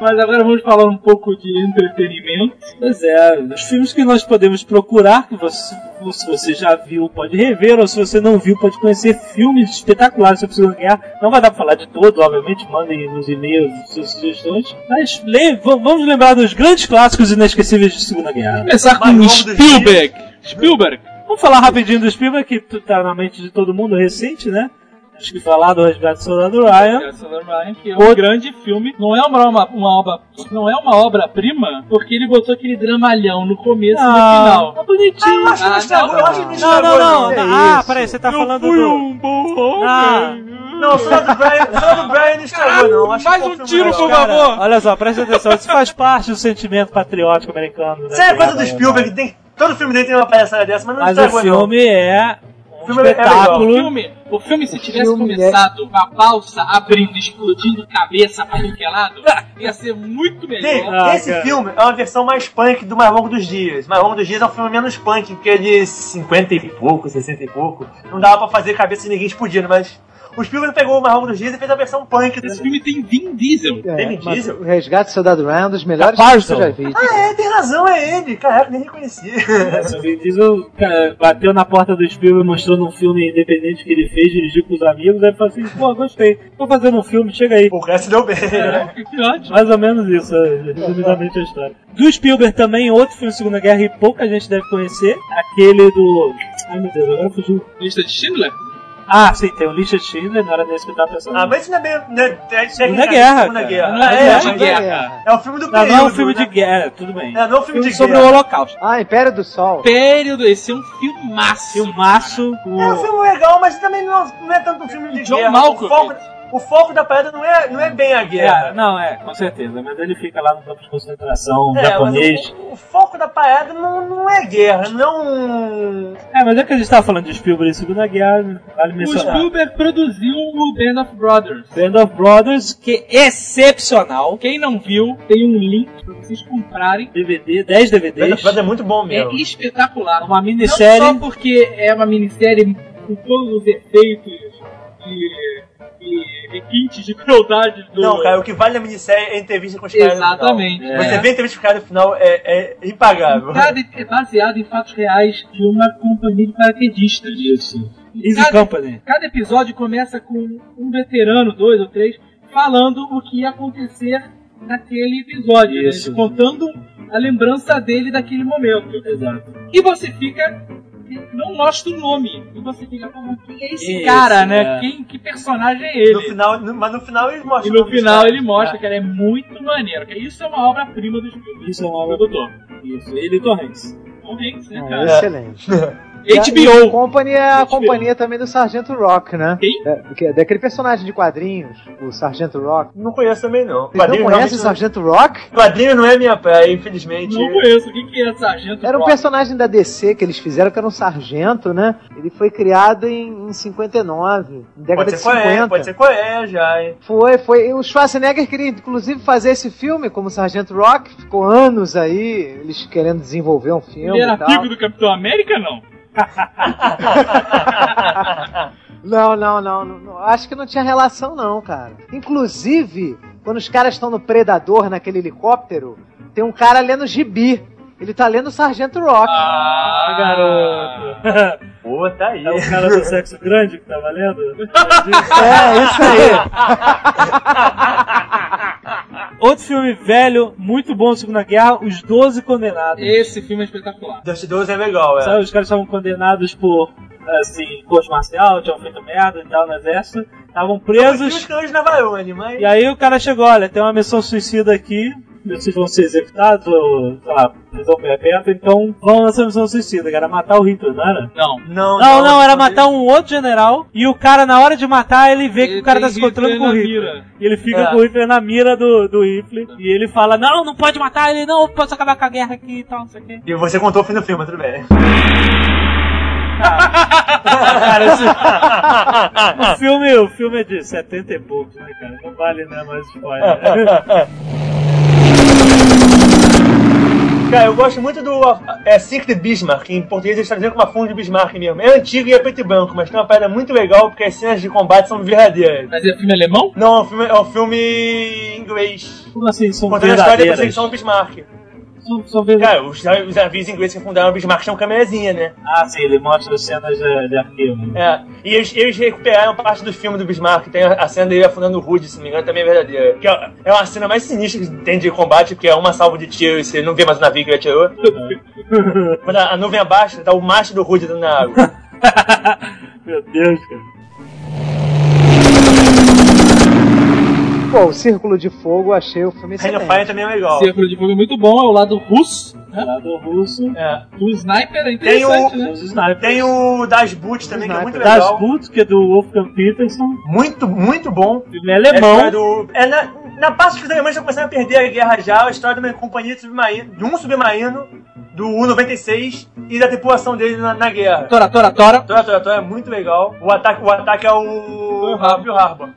Mas agora vamos falar um pouco de entretenimento. Pois é, os filmes que nós podemos procurar, que você, se você já viu, pode rever, ou se você não viu, pode conhecer filmes espetaculares sobre a Segunda Guerra. Não vai dar pra falar de todo, obviamente, mandem nos e-mails suas sugestões. Mas le- vamos lembrar dos grandes clássicos inesquecíveis de Segunda Guerra. Começar com Spielberg. Spielberg. Vamos falar rapidinho do Spielberg, que tá na mente de todo mundo recente, né? Acho que falar do Resgate do Soldado Ryan. Essa da Ryan, que é um grande filme. Não é uma, uma, uma obra, não é uma obra-prima, porque ele botou aquele dramalhão no começo e no final. tá bonitinho. Eu acho que não estragou, eu acho que não Não, estragou. não, não. Que Ah, peraí, você tá Eu falando fui do. um bom Ah. homem. Não, o soldado do Brian, o soldado do Brian não estragou, não. Acho que Mais um tiro, por favor. olha só, presta atenção, isso faz parte do sentimento patriótico americano. Né? Isso é coisa do Spielberg, tem, todo filme dele tem uma palhaçada dessa, mas não Mas o estragou, não. filme é um filme é legal. O espetáculo. filme, o filme, se tivesse filme é- começado com a balsa abrindo, explodindo cabeça pra qualquer lado, [LAUGHS] ia ser muito melhor. Ah, esse cara. filme é uma versão mais punk do Mais Longo dos Dias. Mais Longo dos Dias é um filme menos punk, porque é de 50 e pouco, 60 e pouco. Não dava pra fazer cabeça de ninguém explodindo, mas o Spielberg pegou o Longo dos Dias e fez a versão punk. Esse filme tem Vin Diesel. É, Tem Vin Diesel? o Resgate do Soldado Ryan é um dos melhores filmes que eu já vi. Ah, é, tem razão, é ele. Caraca, nem reconheci. Esse Vin Diesel cara, bateu na porta do Spielberg mostrando um filme independente que ele fez, dirigiu com os amigos, aí falou assim, pô, gostei, tô fazendo um filme, chega aí. o resto deu bem? Que ótimo. Mais ou menos isso, é, resumidamente a história. Do Spielberg também, outro filme de Segunda Guerra e pouca gente deve conhecer, aquele do... Ai meu Deus, agora fugiu. Lista de Schindler? Ah, sim, tem o Lista Schindler, não era nesse que eu tava pensando. Ah, mas isso não é bem. Né, te- tecnicamente, Guerra, Segunda cara. Guerra. Não é Guerra, é, é guerra. é o filme do Não, período. não é um filme de né? guerra, tudo bem. É, não é um filme de sobre guerra. o Holocausto. Ah, Império do Sol. Período, esse é um filmaço. Filmaço, o... É um filme legal, mas também não, não é tanto um filme de John guerra. Malkovich. O foco, o da parada não é, não é bem a guerra. É, não, é, com certeza. Mas ele fica lá no campo de concentração É, japonês. mas o, o foco da parada não, não é guerra, não. É, mas é que a gente tava falando de Spielberg em Segunda Guerra, vale O mencionar. Spielberg produziu o Band of Brothers. Band of Brothers, que é excepcional. Quem não viu, tem um link pra vocês comprarem. DVD, 10 DVDs. Mas é muito bom É mesmo. espetacular. Uma Não minissérie. só porque é uma minissérie com todos os efeitos e, e requintes de crueldade do. Não, cara, o que vale na minissérie é a entrevista com os caras. no final. Exatamente. É. Você vê a entrevista com os caras no final, é, é impagável. Cada é baseado em fatos reais de uma companhia de paraquedistas. Isso. Easy Cada- Company. Cada episódio começa com um veterano, dois ou três, falando o que ia acontecer naquele episódio, né? Isso. contando a lembrança dele daquele momento. Exato. E você fica. Não mostra o nome. E você fica falando, quem é esse Isso, cara, né? é. Quem, que personagem é No ele? final, no- mas no final eles E mostram. no o nome dos final ele mostra que ele é muito maneiro. que Isso é uma obra-prima do Spielberg. Isso é uma obra. produtor. Isso. Ele e Tom Hanks. Tom Hanks, né, Ah, cara? excelente. [LAUGHS] A- HBO. a Company é a HBO. companhia também do Sargento Rock, né? Quem? É, que- daquele personagem de quadrinhos, o Sargento Rock. Não conheço também, não. Vocês não conhecem o realmente Sargento Rock? não- Quadrinho não é minha praia, infelizmente. Não conheço. O que, que é Sargento Era um Rock? personagem da DC que eles fizeram, que era um sargento, né? Ele foi criado em, em 59, década Pode de ser qual 50. é, pode ser qual é já, hein? Foi, foi. O Schwarzenegger queria inclusive fazer esse filme como Sargento Rock. Ficou anos aí, eles querendo desenvolver um filme Ele era e tal. amigo do Capitão América, não? Não, não, não, não. Acho que não tinha relação, não, cara. Inclusive, quando os caras estão no Predador, naquele helicóptero, tem um cara lendo gibi. Ele tá lendo Sargento Rock. Ah, garoto. [LAUGHS] Pô, tá aí. É o cara do sexo grande que tá valendo? É, isso aí. [LAUGHS] Outro filme velho, muito bom da Segunda Guerra, Os Doze Condenados. Esse filme é espetacular. Dust 12 é legal, é. Sabe, os caras estavam condenados por, assim, corte marcial, tinham feito merda e tal no exército. Estavam Os presos. cães na Varone, mas... E aí o cara chegou, olha, tem uma missão suicida aqui, vocês vão ser executados, ou, sei lá, prisão perpétua, então vão nessa missão suicida, que era matar o Hitler, não era? Não. Não, Não, não, era matar um outro general, e o cara, na hora de matar, ele vê que Ele o cara tá se encontrando Hitler com o Hitler. mira. E ele fica É. com o Hitler na mira do, do Hitler, e ele fala, não, não pode matar ele, não, posso acabar com a guerra aqui e tal, não sei o quê. E você contou o fim do filme, tudo bem. Cara, esse... [LAUGHS] o, filme, o filme é de 70 e poucos, né, cara? Não vale, né, mais spoiler. [LAUGHS] Cara, eu gosto muito do é, Sink de Bismarck, em português eles traduziram como a fundo de Bismarck mesmo. É antigo e é preto e branco, mas tem uma parada muito legal porque as cenas de combate são verdadeiras. Mas é filme alemão? Não, é um filme, é um filme inglês. Como assim, são Contando a história da verdadeiras? perseguição do Bismarck. São, são verdadeiras. Cara, os, os navios ingleses que fundaram o Bismarck tinham câmerazinha, né? Ah, sim, ele mostra cenas de, de arquivo. É. E eles, eles recuperaram parte do filme do Bismarck. Tem a, cena dele afundando o Rude, se não me engano, também é verdadeira. Que é, é uma cena mais sinistra que tem de combate, porque é uma salva de tiro e você não vê mais o navio que ele atirou. Quando a, a nuvem abaixa, tá o macho do Rude dentro da água. [LAUGHS] Meu Deus, cara. Pô, o Círculo de Fogo, achei o filme of excelente. Fire também é legal. Círculo de Fogo é muito bom, é o lado russo. Né? Lado russo. É. O Sniper é Tem o- interessante, né? Os snipers. Tem o Das Boot também, que é muito Sniper. Das legal. Boot, que é do Wolfgang Peterson. Muito, muito bom. Filme é É, alemão. história do, é na, na parte que os alemães estão começando a perder a guerra já, a história de uma companhia de submarino, de um submarino, do U-96 e da tripulação dele na, na guerra. Tora, tora, tora. Tora, tora, tora é muito legal. O ataque, o ataque é o Pearl Harbor.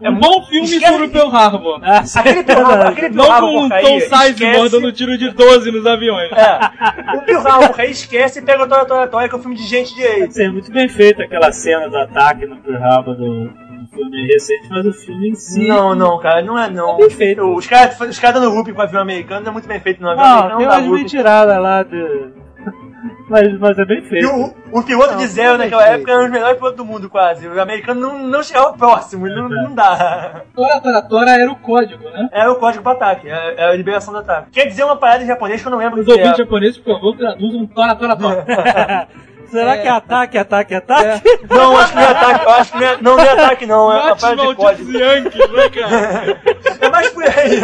É um bom filme esquece- sobre o Pearl Harbor. Ah, [LAUGHS] Aquele Pearl Harbor, aquele Pearl Não Harbor com o Tom Sizemore dando tiro de 12 nos aviões. É. O Pearl Harbor aí esquece e pega o Tora, tora, tora, que é um filme de gente direito. É muito bem feito aquela cena do ataque no Pearl Harbor do filme recente, mas o filme em si. Não, não, cara, não é não. É bem feito. Os caras os caras dando loop com o avião americano não é muito bem feito no avião Não, americano, tem umas mentiradas lá de. [LAUGHS] Mas, mas é bem E feito. o, o piloto Não, de zero é naquela feito. época era um dos melhores pilotos do mundo, quase. O americano não, não chegava próximo, não, não dá. Tora, tora, tora era o código, né? Era o código pro ataque, era era a liberação do ataque. Quer dizer uma parada em japonês que eu não lembro Os que ouvintes é. japoneses, por favor, traduzam tora, tora, tora. [LAUGHS] Será É. que é ataque, ataque, ataque? Não, acho que não é ataque, eu acho que não é, não, não é ataque não, é uma parada de código. Yankees, né, cara? É mais por aí.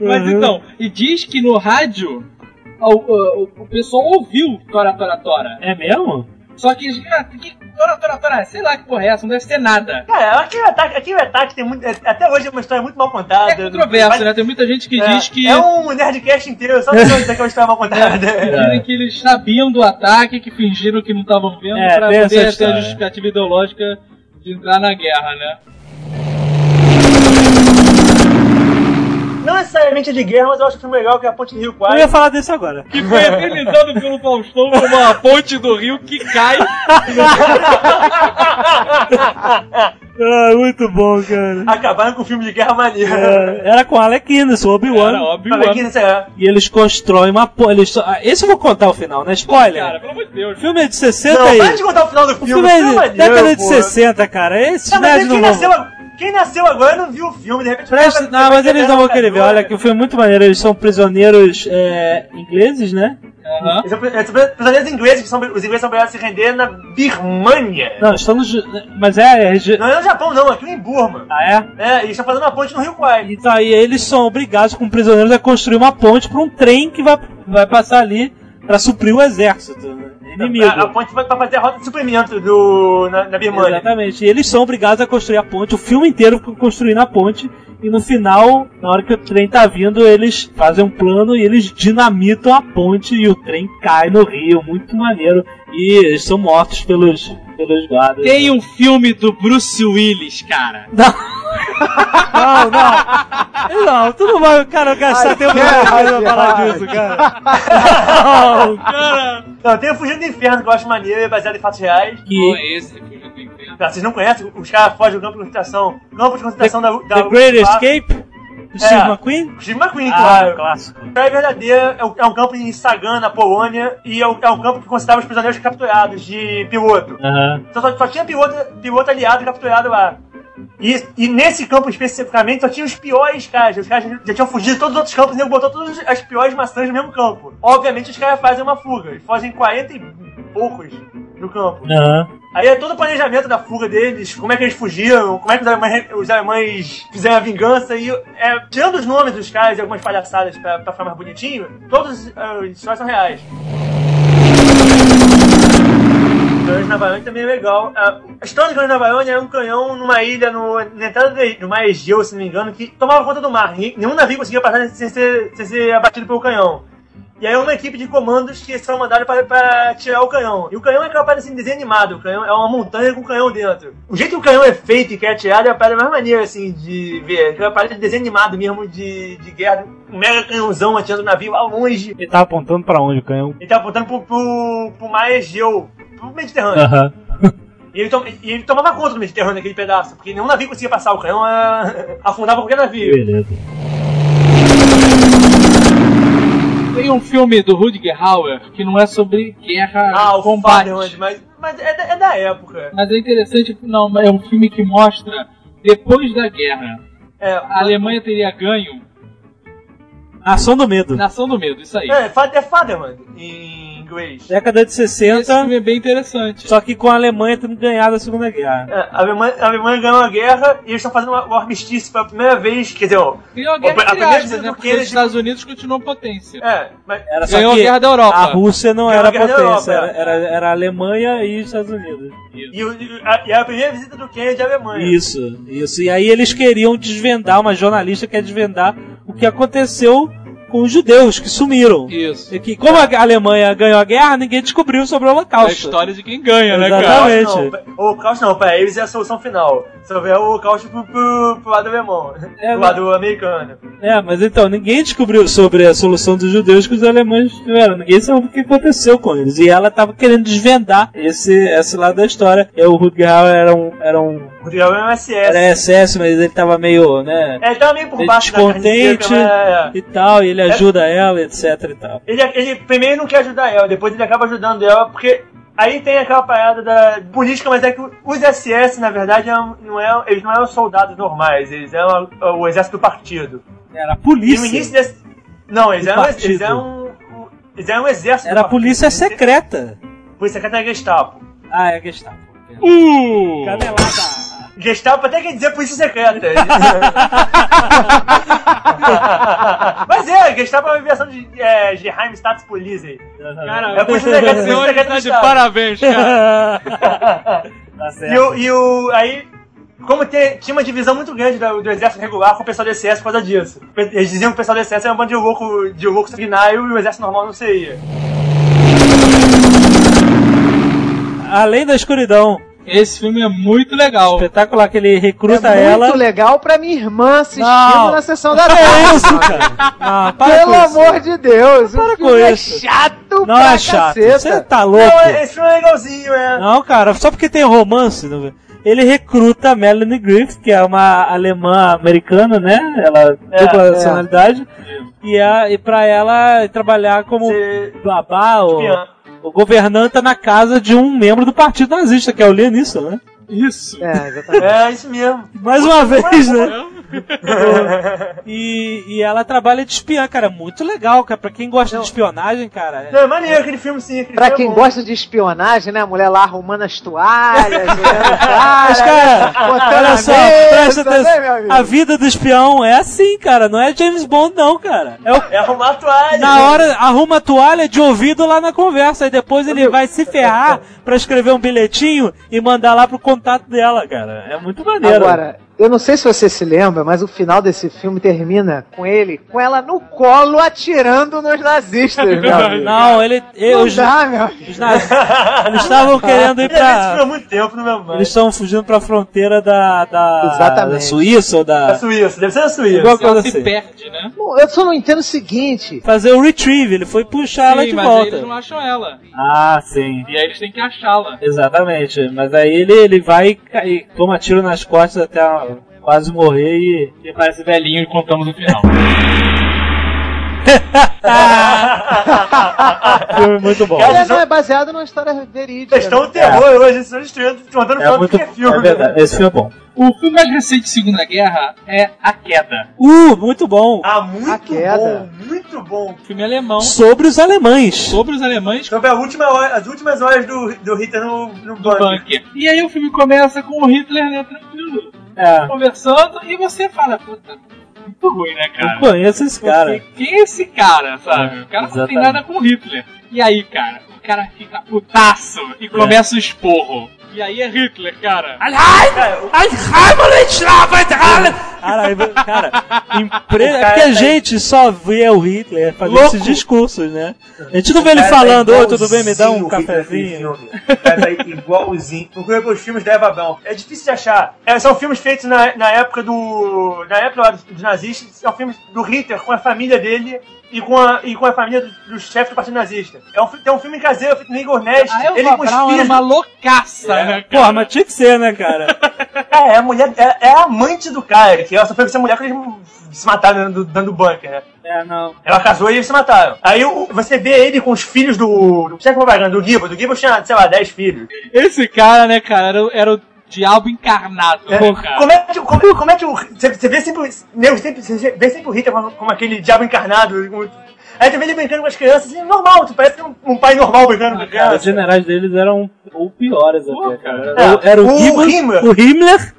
[LAUGHS] Mas Uhum. então, e diz que no rádio o, o, o pessoal ouviu Tora, tora, tora. É mesmo? Só que, ah, que Tora, tora, tora, sei lá que porra é essa, não deve ser nada. Cara, aquele ataque, aquele ataque tem muito. Até hoje é uma história muito mal contada. É controverso, né? Tem muita gente que É, diz que. é um Nerdcast inteiro, só pra dizer que é uma história mal contada. Dizem que eles sabiam do ataque, que fingiram que não estavam vendo É, pra poder ter a história. justificativa ideológica de entrar na guerra, né? Não necessariamente é de guerra, mas eu acho o filme legal que é a Ponte do Rio Eu Quai. ia falar desse agora. Que foi eternizado [LAUGHS] pelo Faustão como a ponte do rio que cai. [LAUGHS] Ah, muito bom, cara. Acabaram com o filme de guerra maneiro. É, era com Alec Guinness, o Era Obi-Wan. isso é. E eles constroem uma ponte. Eles... só- ah, Esse eu vou contar o final, né? Spoiler. Cara, pelo amor de Deus. O filme é de 60 Não, e... para de contar o final do O filme. filme é filme de maneiro, década de pô. 60, cara. Esses Não, mas não nasceu, quem nasceu agora não viu o filme, de repente... Presta... cara Não, mas eles não vão querer ver. Olha, que o filme é muito maneiro. Eles são prisioneiros é, ingleses, né? Eles são pri- eles são prisioneiros ingleses, que são, os ingleses são obrigados a se render na Birmania. Não, estão no... Mas é... é Não é no Japão, não, aqui em Burma. Ah, é? É, e eles estão fazendo uma ponte no Rio Kwai. Então aí eles são obrigados, como prisioneiros, a construir uma ponte para um trem que vai, vai passar ali para suprir o exército. né? Inimigo. A, a ponte vai pra fazer a rota de suprimento do, na, na Birmania. Exatamente. E eles são obrigados a construir a ponte, o filme inteiro construindo a ponte. E no final, na hora que o trem tá vindo, eles fazem um plano e eles dinamitam a ponte e o trem cai no rio. Muito maneiro. E eles são mortos pelos, pelos guardas. Tem um filme do Bruce Willis, cara. [LAUGHS] Não, não. Não, tu não vai, cara, gastar Ai, tempo cara, pra falar ai. disso, cara. [LAUGHS] Não, Cara, Não, tem o Fugindo do Inferno, que eu acho maneiro, é baseado em fatos reais. pô, que esse filme do inferno. Tá, vocês não conhecem? Os caras fogem do campo de concentração. Campo de concentração da, da The Great UFA. Escape? Do Steve McQueen? Steve McQueen, Ah, claro. clássico. É verdadeira, é um, é um campo em Sagan, na Polônia, e é um, é um campo que concentrava os prisioneiros capturados de piloto. Então só, só tinha piloto, piloto aliado capturado lá. E, e nesse campo especificamente só tinha os piores caras. Os caras já tinham fugido de todos os outros campos e nego botou todas as piores maçãs no mesmo campo. Obviamente os caras fazem uma fuga. Eles fazem 40 e poucos no campo. Aham. Aí é todo o planejamento da fuga deles, como é que eles fugiram, como é que os alemães, os alemães fizeram a vingança e é, tirando os nomes dos caras e algumas palhaçadas pra, pra ficar mais bonitinho, todas as histórias são reais. Canhões de Navarone também é legal. A história do Canhão de Navarone era um canhão numa ilha no, na entrada do, mar Egeu, se não me engano, que tomava conta do mar. Nenhum navio conseguia passar sem ser, sem ser abatido pelo canhão. E aí é uma equipe de comandos que são mandados para, para tirar o canhão. E o canhão é aquela parada assim, desenho animado. O canhão é uma montanha com canhão dentro. O jeito que o canhão é feito e que é atirado é a parada mais maneira, assim, de ver. Aquela parada de desenho animado mesmo, de, de guerra. Um mega canhãozão atirando o navio lá longe. Ele tava apontando pra onde o canhão? Ele tá apontando pro, pro, pro mar Egeu, pro Mediterrâneo. E ele, tom- e ele tomava conta do Mediterrâneo naquele pedaço, porque nenhum navio conseguia passar. O canhão ah, [LAUGHS] afundava qualquer navio. Beleza. Tem um filme do Rutger Hauer que não é sobre guerra, Ah, o combate. Fatherland, mas, mas é, da, é da época. Mas é interessante, não, é um filme que mostra depois da guerra. É, A Alemanha teria ganho Ação do Medo. Nação do Medo, isso aí. É, é Fatherland em inglês. Década de Esse 60, filme é bem interessante. só que com a Alemanha tendo ganhado a Segunda Guerra. É, a, Alemanha, a Alemanha ganhou a guerra e eles estão fazendo o armistício pela primeira vez. Quer dizer, ó, Ganhou a a guerra entre primeira aspas, visita né? do Porque Kennedy- os Estados Unidos continuam potência. é, mas Era só Ganhou a guerra da Europa. a Rússia não Ganhou era a potência, era, Europa. era, era a Alemanha e os Estados Unidos. e, e a, e a primeira visita do Kennedy à Alemanha. Isso, isso. E aí eles queriam desvendar, uma jornalista quer desvendar o que aconteceu com os judeus que sumiram. Isso. E que, como a Alemanha ganhou a guerra, ninguém descobriu sobre o É a Holocausto. história de quem ganha, né, cara? Exatamente. Não, pra- o Holocausto não, pra eles é a solução final. Só vier o Holocausto pro, pro, pro lado alemão, É, pro lado americano. É, mas então, ninguém descobriu sobre a solução dos judeus que os alemães tiveram. Ninguém sabe o que aconteceu com eles. E ela tava querendo desvendar esse, esse lado da história. E o Rutger Hauer era um, era um O Driel é um SS. era SS, mas ele tava meio, né, É, ele tava meio por baixo da descontente. mas, é. e tal, e ele ajuda ela, etc e tal. Ele, ele primeiro não quer ajudar ela, depois ele acaba ajudando ela, porque aí tem aquela parada da política, mas é que os SS, na verdade, não é, eles não eram soldados normais, eles eram o exército do partido. Era a E no polícia. início desse. Não, eles eram, partido. eles eram. Eles eram um exército. Era a polícia secreta. Polícia secreta era Gestapo. Ah, é Gestapo. Uh! Canelada. Gestapo até quer dizer polícia secreta. [LAUGHS] Mas é, Gestapo é uma invenção de é, Geheim Staatspolizei. Cara, É por isso que você é hoje secreto tá do de Estado. parabéns, cara. [LAUGHS] tá certo. E o, e o. Aí. Como te- tinha uma divisão muito grande do, do exército regular com o pessoal do SS por causa disso. Eles diziam que o pessoal do SS era um bando de louco, de louco sanguinário e o exército normal não seria. Além da escuridão, Esse filme é muito legal. espetacular que ele recruta é ela. muito legal pra minha irmã assistindo Não. na sessão da tarde. [LAUGHS] é isso, cara? Não, para Pelo amor de Deus, Para o com é isso. chato Não pra é chato. caceta. Você tá louco? Não, esse filme é legalzinho, é. Não, cara, só porque tem romance. não- Ele recruta a Melanie Griffith, que é uma alemã americana, né? Ela É, dupla é. nacionalidade. E, a, e pra ela trabalhar como Você- babá ou governanta na casa de um membro do partido nazista, que é o Neeson, né? Isso. É, exatamente. É, isso mesmo. Mais uma vez, né? [LAUGHS] e, e ela trabalha de espiã, cara. Muito legal, cara. Pra quem gosta de espionagem, cara. Não, é maneiro aquele filme sim. Aquele Pra filme quem é gosta de espionagem, né? A mulher lá arrumando as toalhas, [LAUGHS] Mas, cara, botando olha só, presta né, meu atenção. amigo? A vida do espião é assim, cara. Não é James Bond, não, cara. É o É arrumar a toalha. Na hora, arruma a toalha de ouvido lá na conversa. E depois ele vai se ferrar pra escrever um bilhetinho e mandar lá pro contato dela, cara. É muito maneiro. Agora, eu não sei se você se lembra, mas o final desse filme termina com ele, com ela no colo atirando nos nazistas, meu amigo. Não, ele. ele Não os, dá, meu amigo. os nazis- eles estavam [LAUGHS] querendo ir pra. muito tempo, não me Eles estavam fugindo pra fronteira da. da, Exatamente. da Suíça ou Da da. Suíça, deve ser da Suíça. Igual coisa Se assim. perde, né? Bom, Eu só não entendo o seguinte. Fazer o retrieve, ele foi puxar ela Sim, de mas volta. eles não acham ela. Ah, sim. E aí eles têm que achá-la. Exatamente. Mas aí ele, ele vai cair, toma tiro nas costas até quase morrer e. E parece velhinho e contamos o final. [LAUGHS] Filme muito bom. Cara, Ele não é baseado numa história verídica. Vocês estão um terror hoje, vocês estão destruindo, contando É muito que é filme. é verdade. Esse filme é bom. o filme mais recente de Segunda Guerra é A Queda. Uh, muito bom. Ah, A muito queda. bom, muito bom. Filme alemão Sobre os alemães. sobre os alemães Sobre a última hora- as últimas horas do, do Hitler no, no do bunker. bunker. E aí o filme começa com o Hitler, né, tranquilo, É. conversando, e você fala, puta, muito ruim, né, cara? Eu conheço esse cara. Porque quem é esse cara, sabe? O cara não tem nada com o Hitler. E aí, cara, o cara fica putaço e começa o esporro. E aí é Hitler, cara. Cara, [LAUGHS] Cara, cara, impre... é cara porque a tá- gente só vê o Hitler fazer Louco. esses discursos, né? A gente não vê ele tá falando, oi, tudo bem, me dá um cafezinho. cara tá igualzinho. Procura pelos filmes da Eva Braun. É difícil de achar. É, são filmes feitos na, na época do. Na época dos nazistas. São filmes do Hitler com a família dele. E com, a, e com a família do, do chefe do Partido Nazista. É um, tem um filme caseiro feito no Igor Nest. A Elva ele com filhos. uma loucaça, né, cara? Porra, mas tinha que ser, né, cara? [LAUGHS] É, é a mulher. É, é a amante do cara. Que ela só foi com essa mulher que eles se mataram dentro dentro do bunker, né? É, não. Ela casou e eles se mataram. Aí o- você vê ele com os filhos do. do chefe propaganda, do Gibbon. Do Gibbon tinha, sei lá, 10 filhos. Esse cara, né, cara, era, era o diabo encarnado, É, é é que o. Você, você vê sempre. nego sempre você vê sempre o Hitler como, como aquele diabo encarnado. como- aí tu vê ele brincando com as crianças, assim, normal, tu parece um, um pai normal brincando com Os crianças. generais deles eram ou piores Pô, até, cara. cara. Era, era o, O Himmler, Himmler. o Himmler.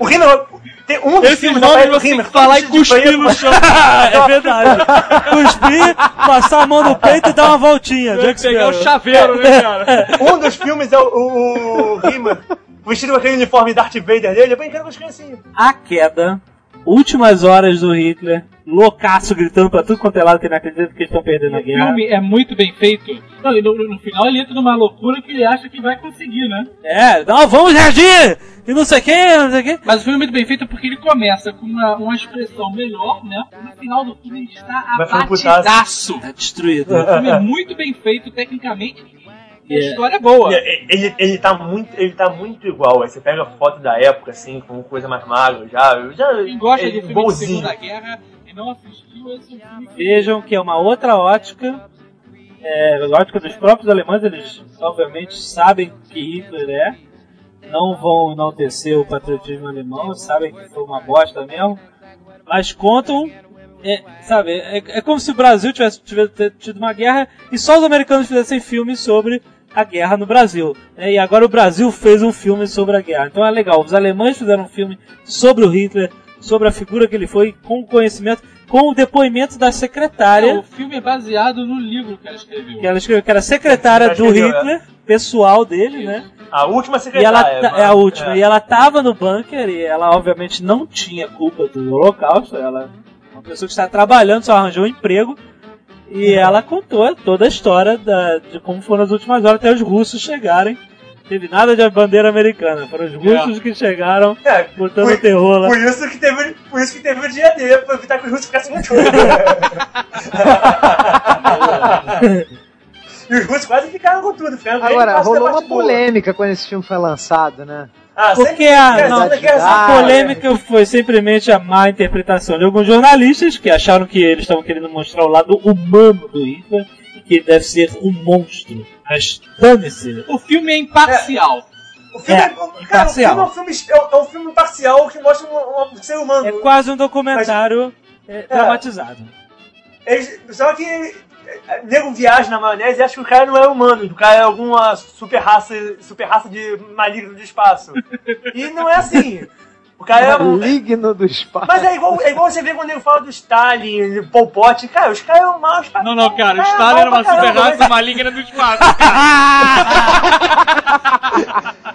O Himmler. Tem um dos Esses filmes nomes você tem Himmler, que falar e cuspir no chão. [LAUGHS] é verdade. Cuspir, passar a mão no peito e dar uma voltinha. Pegar o chaveiro, né, cara? Um dos filmes é o, o, o Himmler vestido com aquele uniforme Darth Vader dele, brincando com as criancinhas. A queda, últimas horas do Hitler, loucaço gritando pra tudo quanto é lado que não acredita que eles estão perdendo a O guerra. filme é muito bem feito. Não, no, no final ele entra numa loucura que ele acha que vai conseguir, né? É, não, vamos reagir! E não sei o que, não sei o que. Mas o filme é muito bem feito porque ele começa com uma, uma expressão melhor, né? No final do filme ele está abatidaço. Tá destruído. O filme é muito bem feito tecnicamente. E a Yeah. história é boa. E Ele, ele, tá muito, ele tá muito igual. Aí você pega a foto da época, assim, com coisa mais magra já. já Quem gosta é de filme de. Segunda Guerra e não assistiu esse filme. Vejam que é uma outra ótica. É, a ótica dos próprios alemães, eles obviamente sabem que Hitler é. Não vão enaltecer o patriotismo alemão, sabem que foi uma bosta mesmo. Mas contam. É, sabe, é, é como se o Brasil tivesse, tivesse tido uma guerra e só os americanos fizessem filmes sobre a guerra no Brasil. né? E agora o Brasil fez um filme sobre a guerra. Então é legal. Os alemães fizeram um filme sobre o Hitler, sobre a figura que ele foi, com conhecimento, com o depoimento da secretária É, o filme é baseado no livro que ela escreveu. que ela escreveu, que era secretária Ela do escreveu, Hitler, pessoal dele, né? A última E ela secretária. ta- mano. é a última. E ela tava no bunker e ela obviamente não tinha culpa do holocausto. Ela é uma pessoa que está trabalhando, só arranjou um emprego. E ela contou toda a história da- de como foram as últimas horas até os russos chegarem. Não Teve nada de bandeira americana, foram os russos que chegaram É, botando por, terror lá. por isso que teve, por isso que teve o dia D, pra evitar que os russos ficassem com tudo. [LAUGHS] e os russos quase ficaram com tudo. Ficaram Agora, rolou uma boa. polêmica quando esse filme foi lançado, né? Ah, Porque a, é, não, a polêmica foi simplesmente a má interpretação de alguns jornalistas que acharam que eles estavam querendo mostrar o lado humano do Hitler e que ele deve ser um monstro. Mas dane-se. O filme é imparcial. O filme É, é, cara, o imparcial. filme é um filme, é um- é um filme parcial que mostra um, um ser humano. É quase um documentário é, dramatizado. Eles- só que é, nego viaja na maionese e acha que o cara não é humano, o cara é alguma super raça, super raça de maligno do espaço. E não é assim. O cara é um, Maligno do espaço. Mas é igual, é igual você vê quando ele fala do Stalin, do Pol Pot. Cara, os caras eram maus pra Não, não, cara, o Stalin era uma super raça maligna do espaço. mas- [LAUGHS]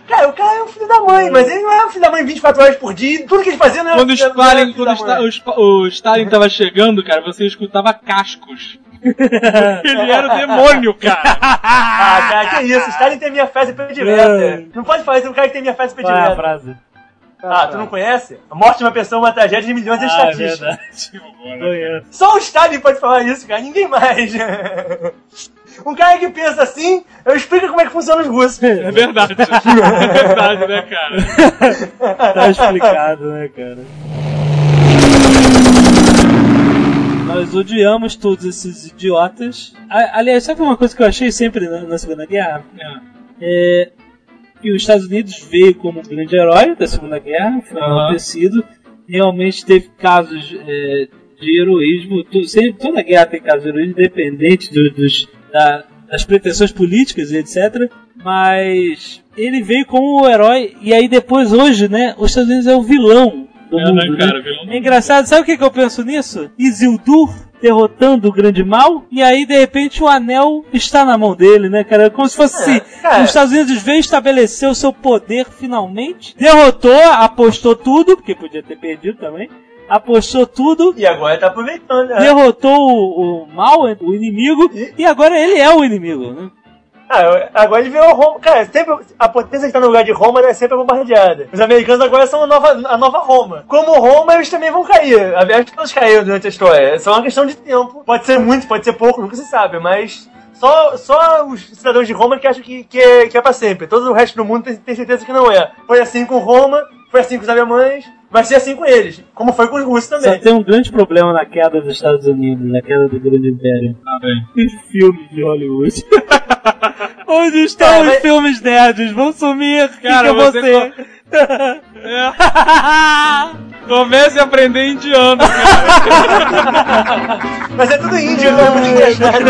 Cara, o cara é um filho da mãe, mas ele não é um filho da mãe 24 horas por dia. Tudo que ele fazia não era Quando o não era Stalin, filho quando o Stalin tava chegando, cara, você escutava cascos. Ele era o demônio, cara. [LAUGHS] Ah, cara, que isso? Stalin tem minha fé predileta. Não pode falar isso um cara que tem minha fé Qual é a predileta. frase? Ah, tu não conhece? A morte de uma pessoa é uma tragédia de milhões de Ah, é estatísticas. verdade. Conheço. Só o Stalin pode falar isso, cara. Ninguém mais. Um cara que pensa assim, eu explico como é que funciona os russos. É verdade. [LAUGHS] É verdade, né, cara? [LAUGHS] Tá explicado, né, cara? Nós odiamos todos esses idiotas. Aliás, sabe uma coisa que eu achei sempre na, Segunda Guerra? É que os Estados Unidos veio como um grande herói da Segunda Guerra, foi Aham. acontecido. Realmente teve casos é, de heroísmo. Sempre, toda guerra tem casos de heroísmo, independente do- dos, da- das pretensões políticas e etc. Mas ele veio como o herói, e aí depois, hoje, né, os Estados Unidos é o vilão do É, mundo. né, né? cara? É engraçado, sabe o que, que eu penso nisso? Isildur derrotando o grande mal, e aí de repente o anel está na mão dele, né, cara? Como se fosse assim, cara. os Estados Unidos veio estabelecer o seu poder finalmente, derrotou, apostou tudo, porque podia ter perdido também, apostou tudo, E agora tá aproveitando, né? derrotou o, o mal, o inimigo, e agora ele é o inimigo, né? Ah, agora ele virou Roma. Cara, sempre, a potência que tá no lugar de Roma é sempre bombardeada. Os americanos agora são a nova, a nova Roma. Como Roma, eles também vão cair. Aliás, todos caíram durante a história. É só uma questão de tempo. Pode ser muito, pode ser pouco, nunca se sabe, mas. Só, só os cidadãos de Roma que acham que, que, é, que é pra sempre. Todo o resto do mundo tem, tem certeza que não é. Foi assim com Roma, foi assim com os alemães, vai ser assim com eles. Como foi com os russos Só também. tem um grande problema na queda dos Estados Unidos, na queda do grande império. Tá bem. Os filmes de Hollywood. [LAUGHS] Onde estão Cara, os mas- filmes nerds? Vão sumir, Cara, que você ser? É. Comece a aprender indiano, cara. [LAUGHS] Mas é tudo índio, não é muito [LAUGHS] engraçado.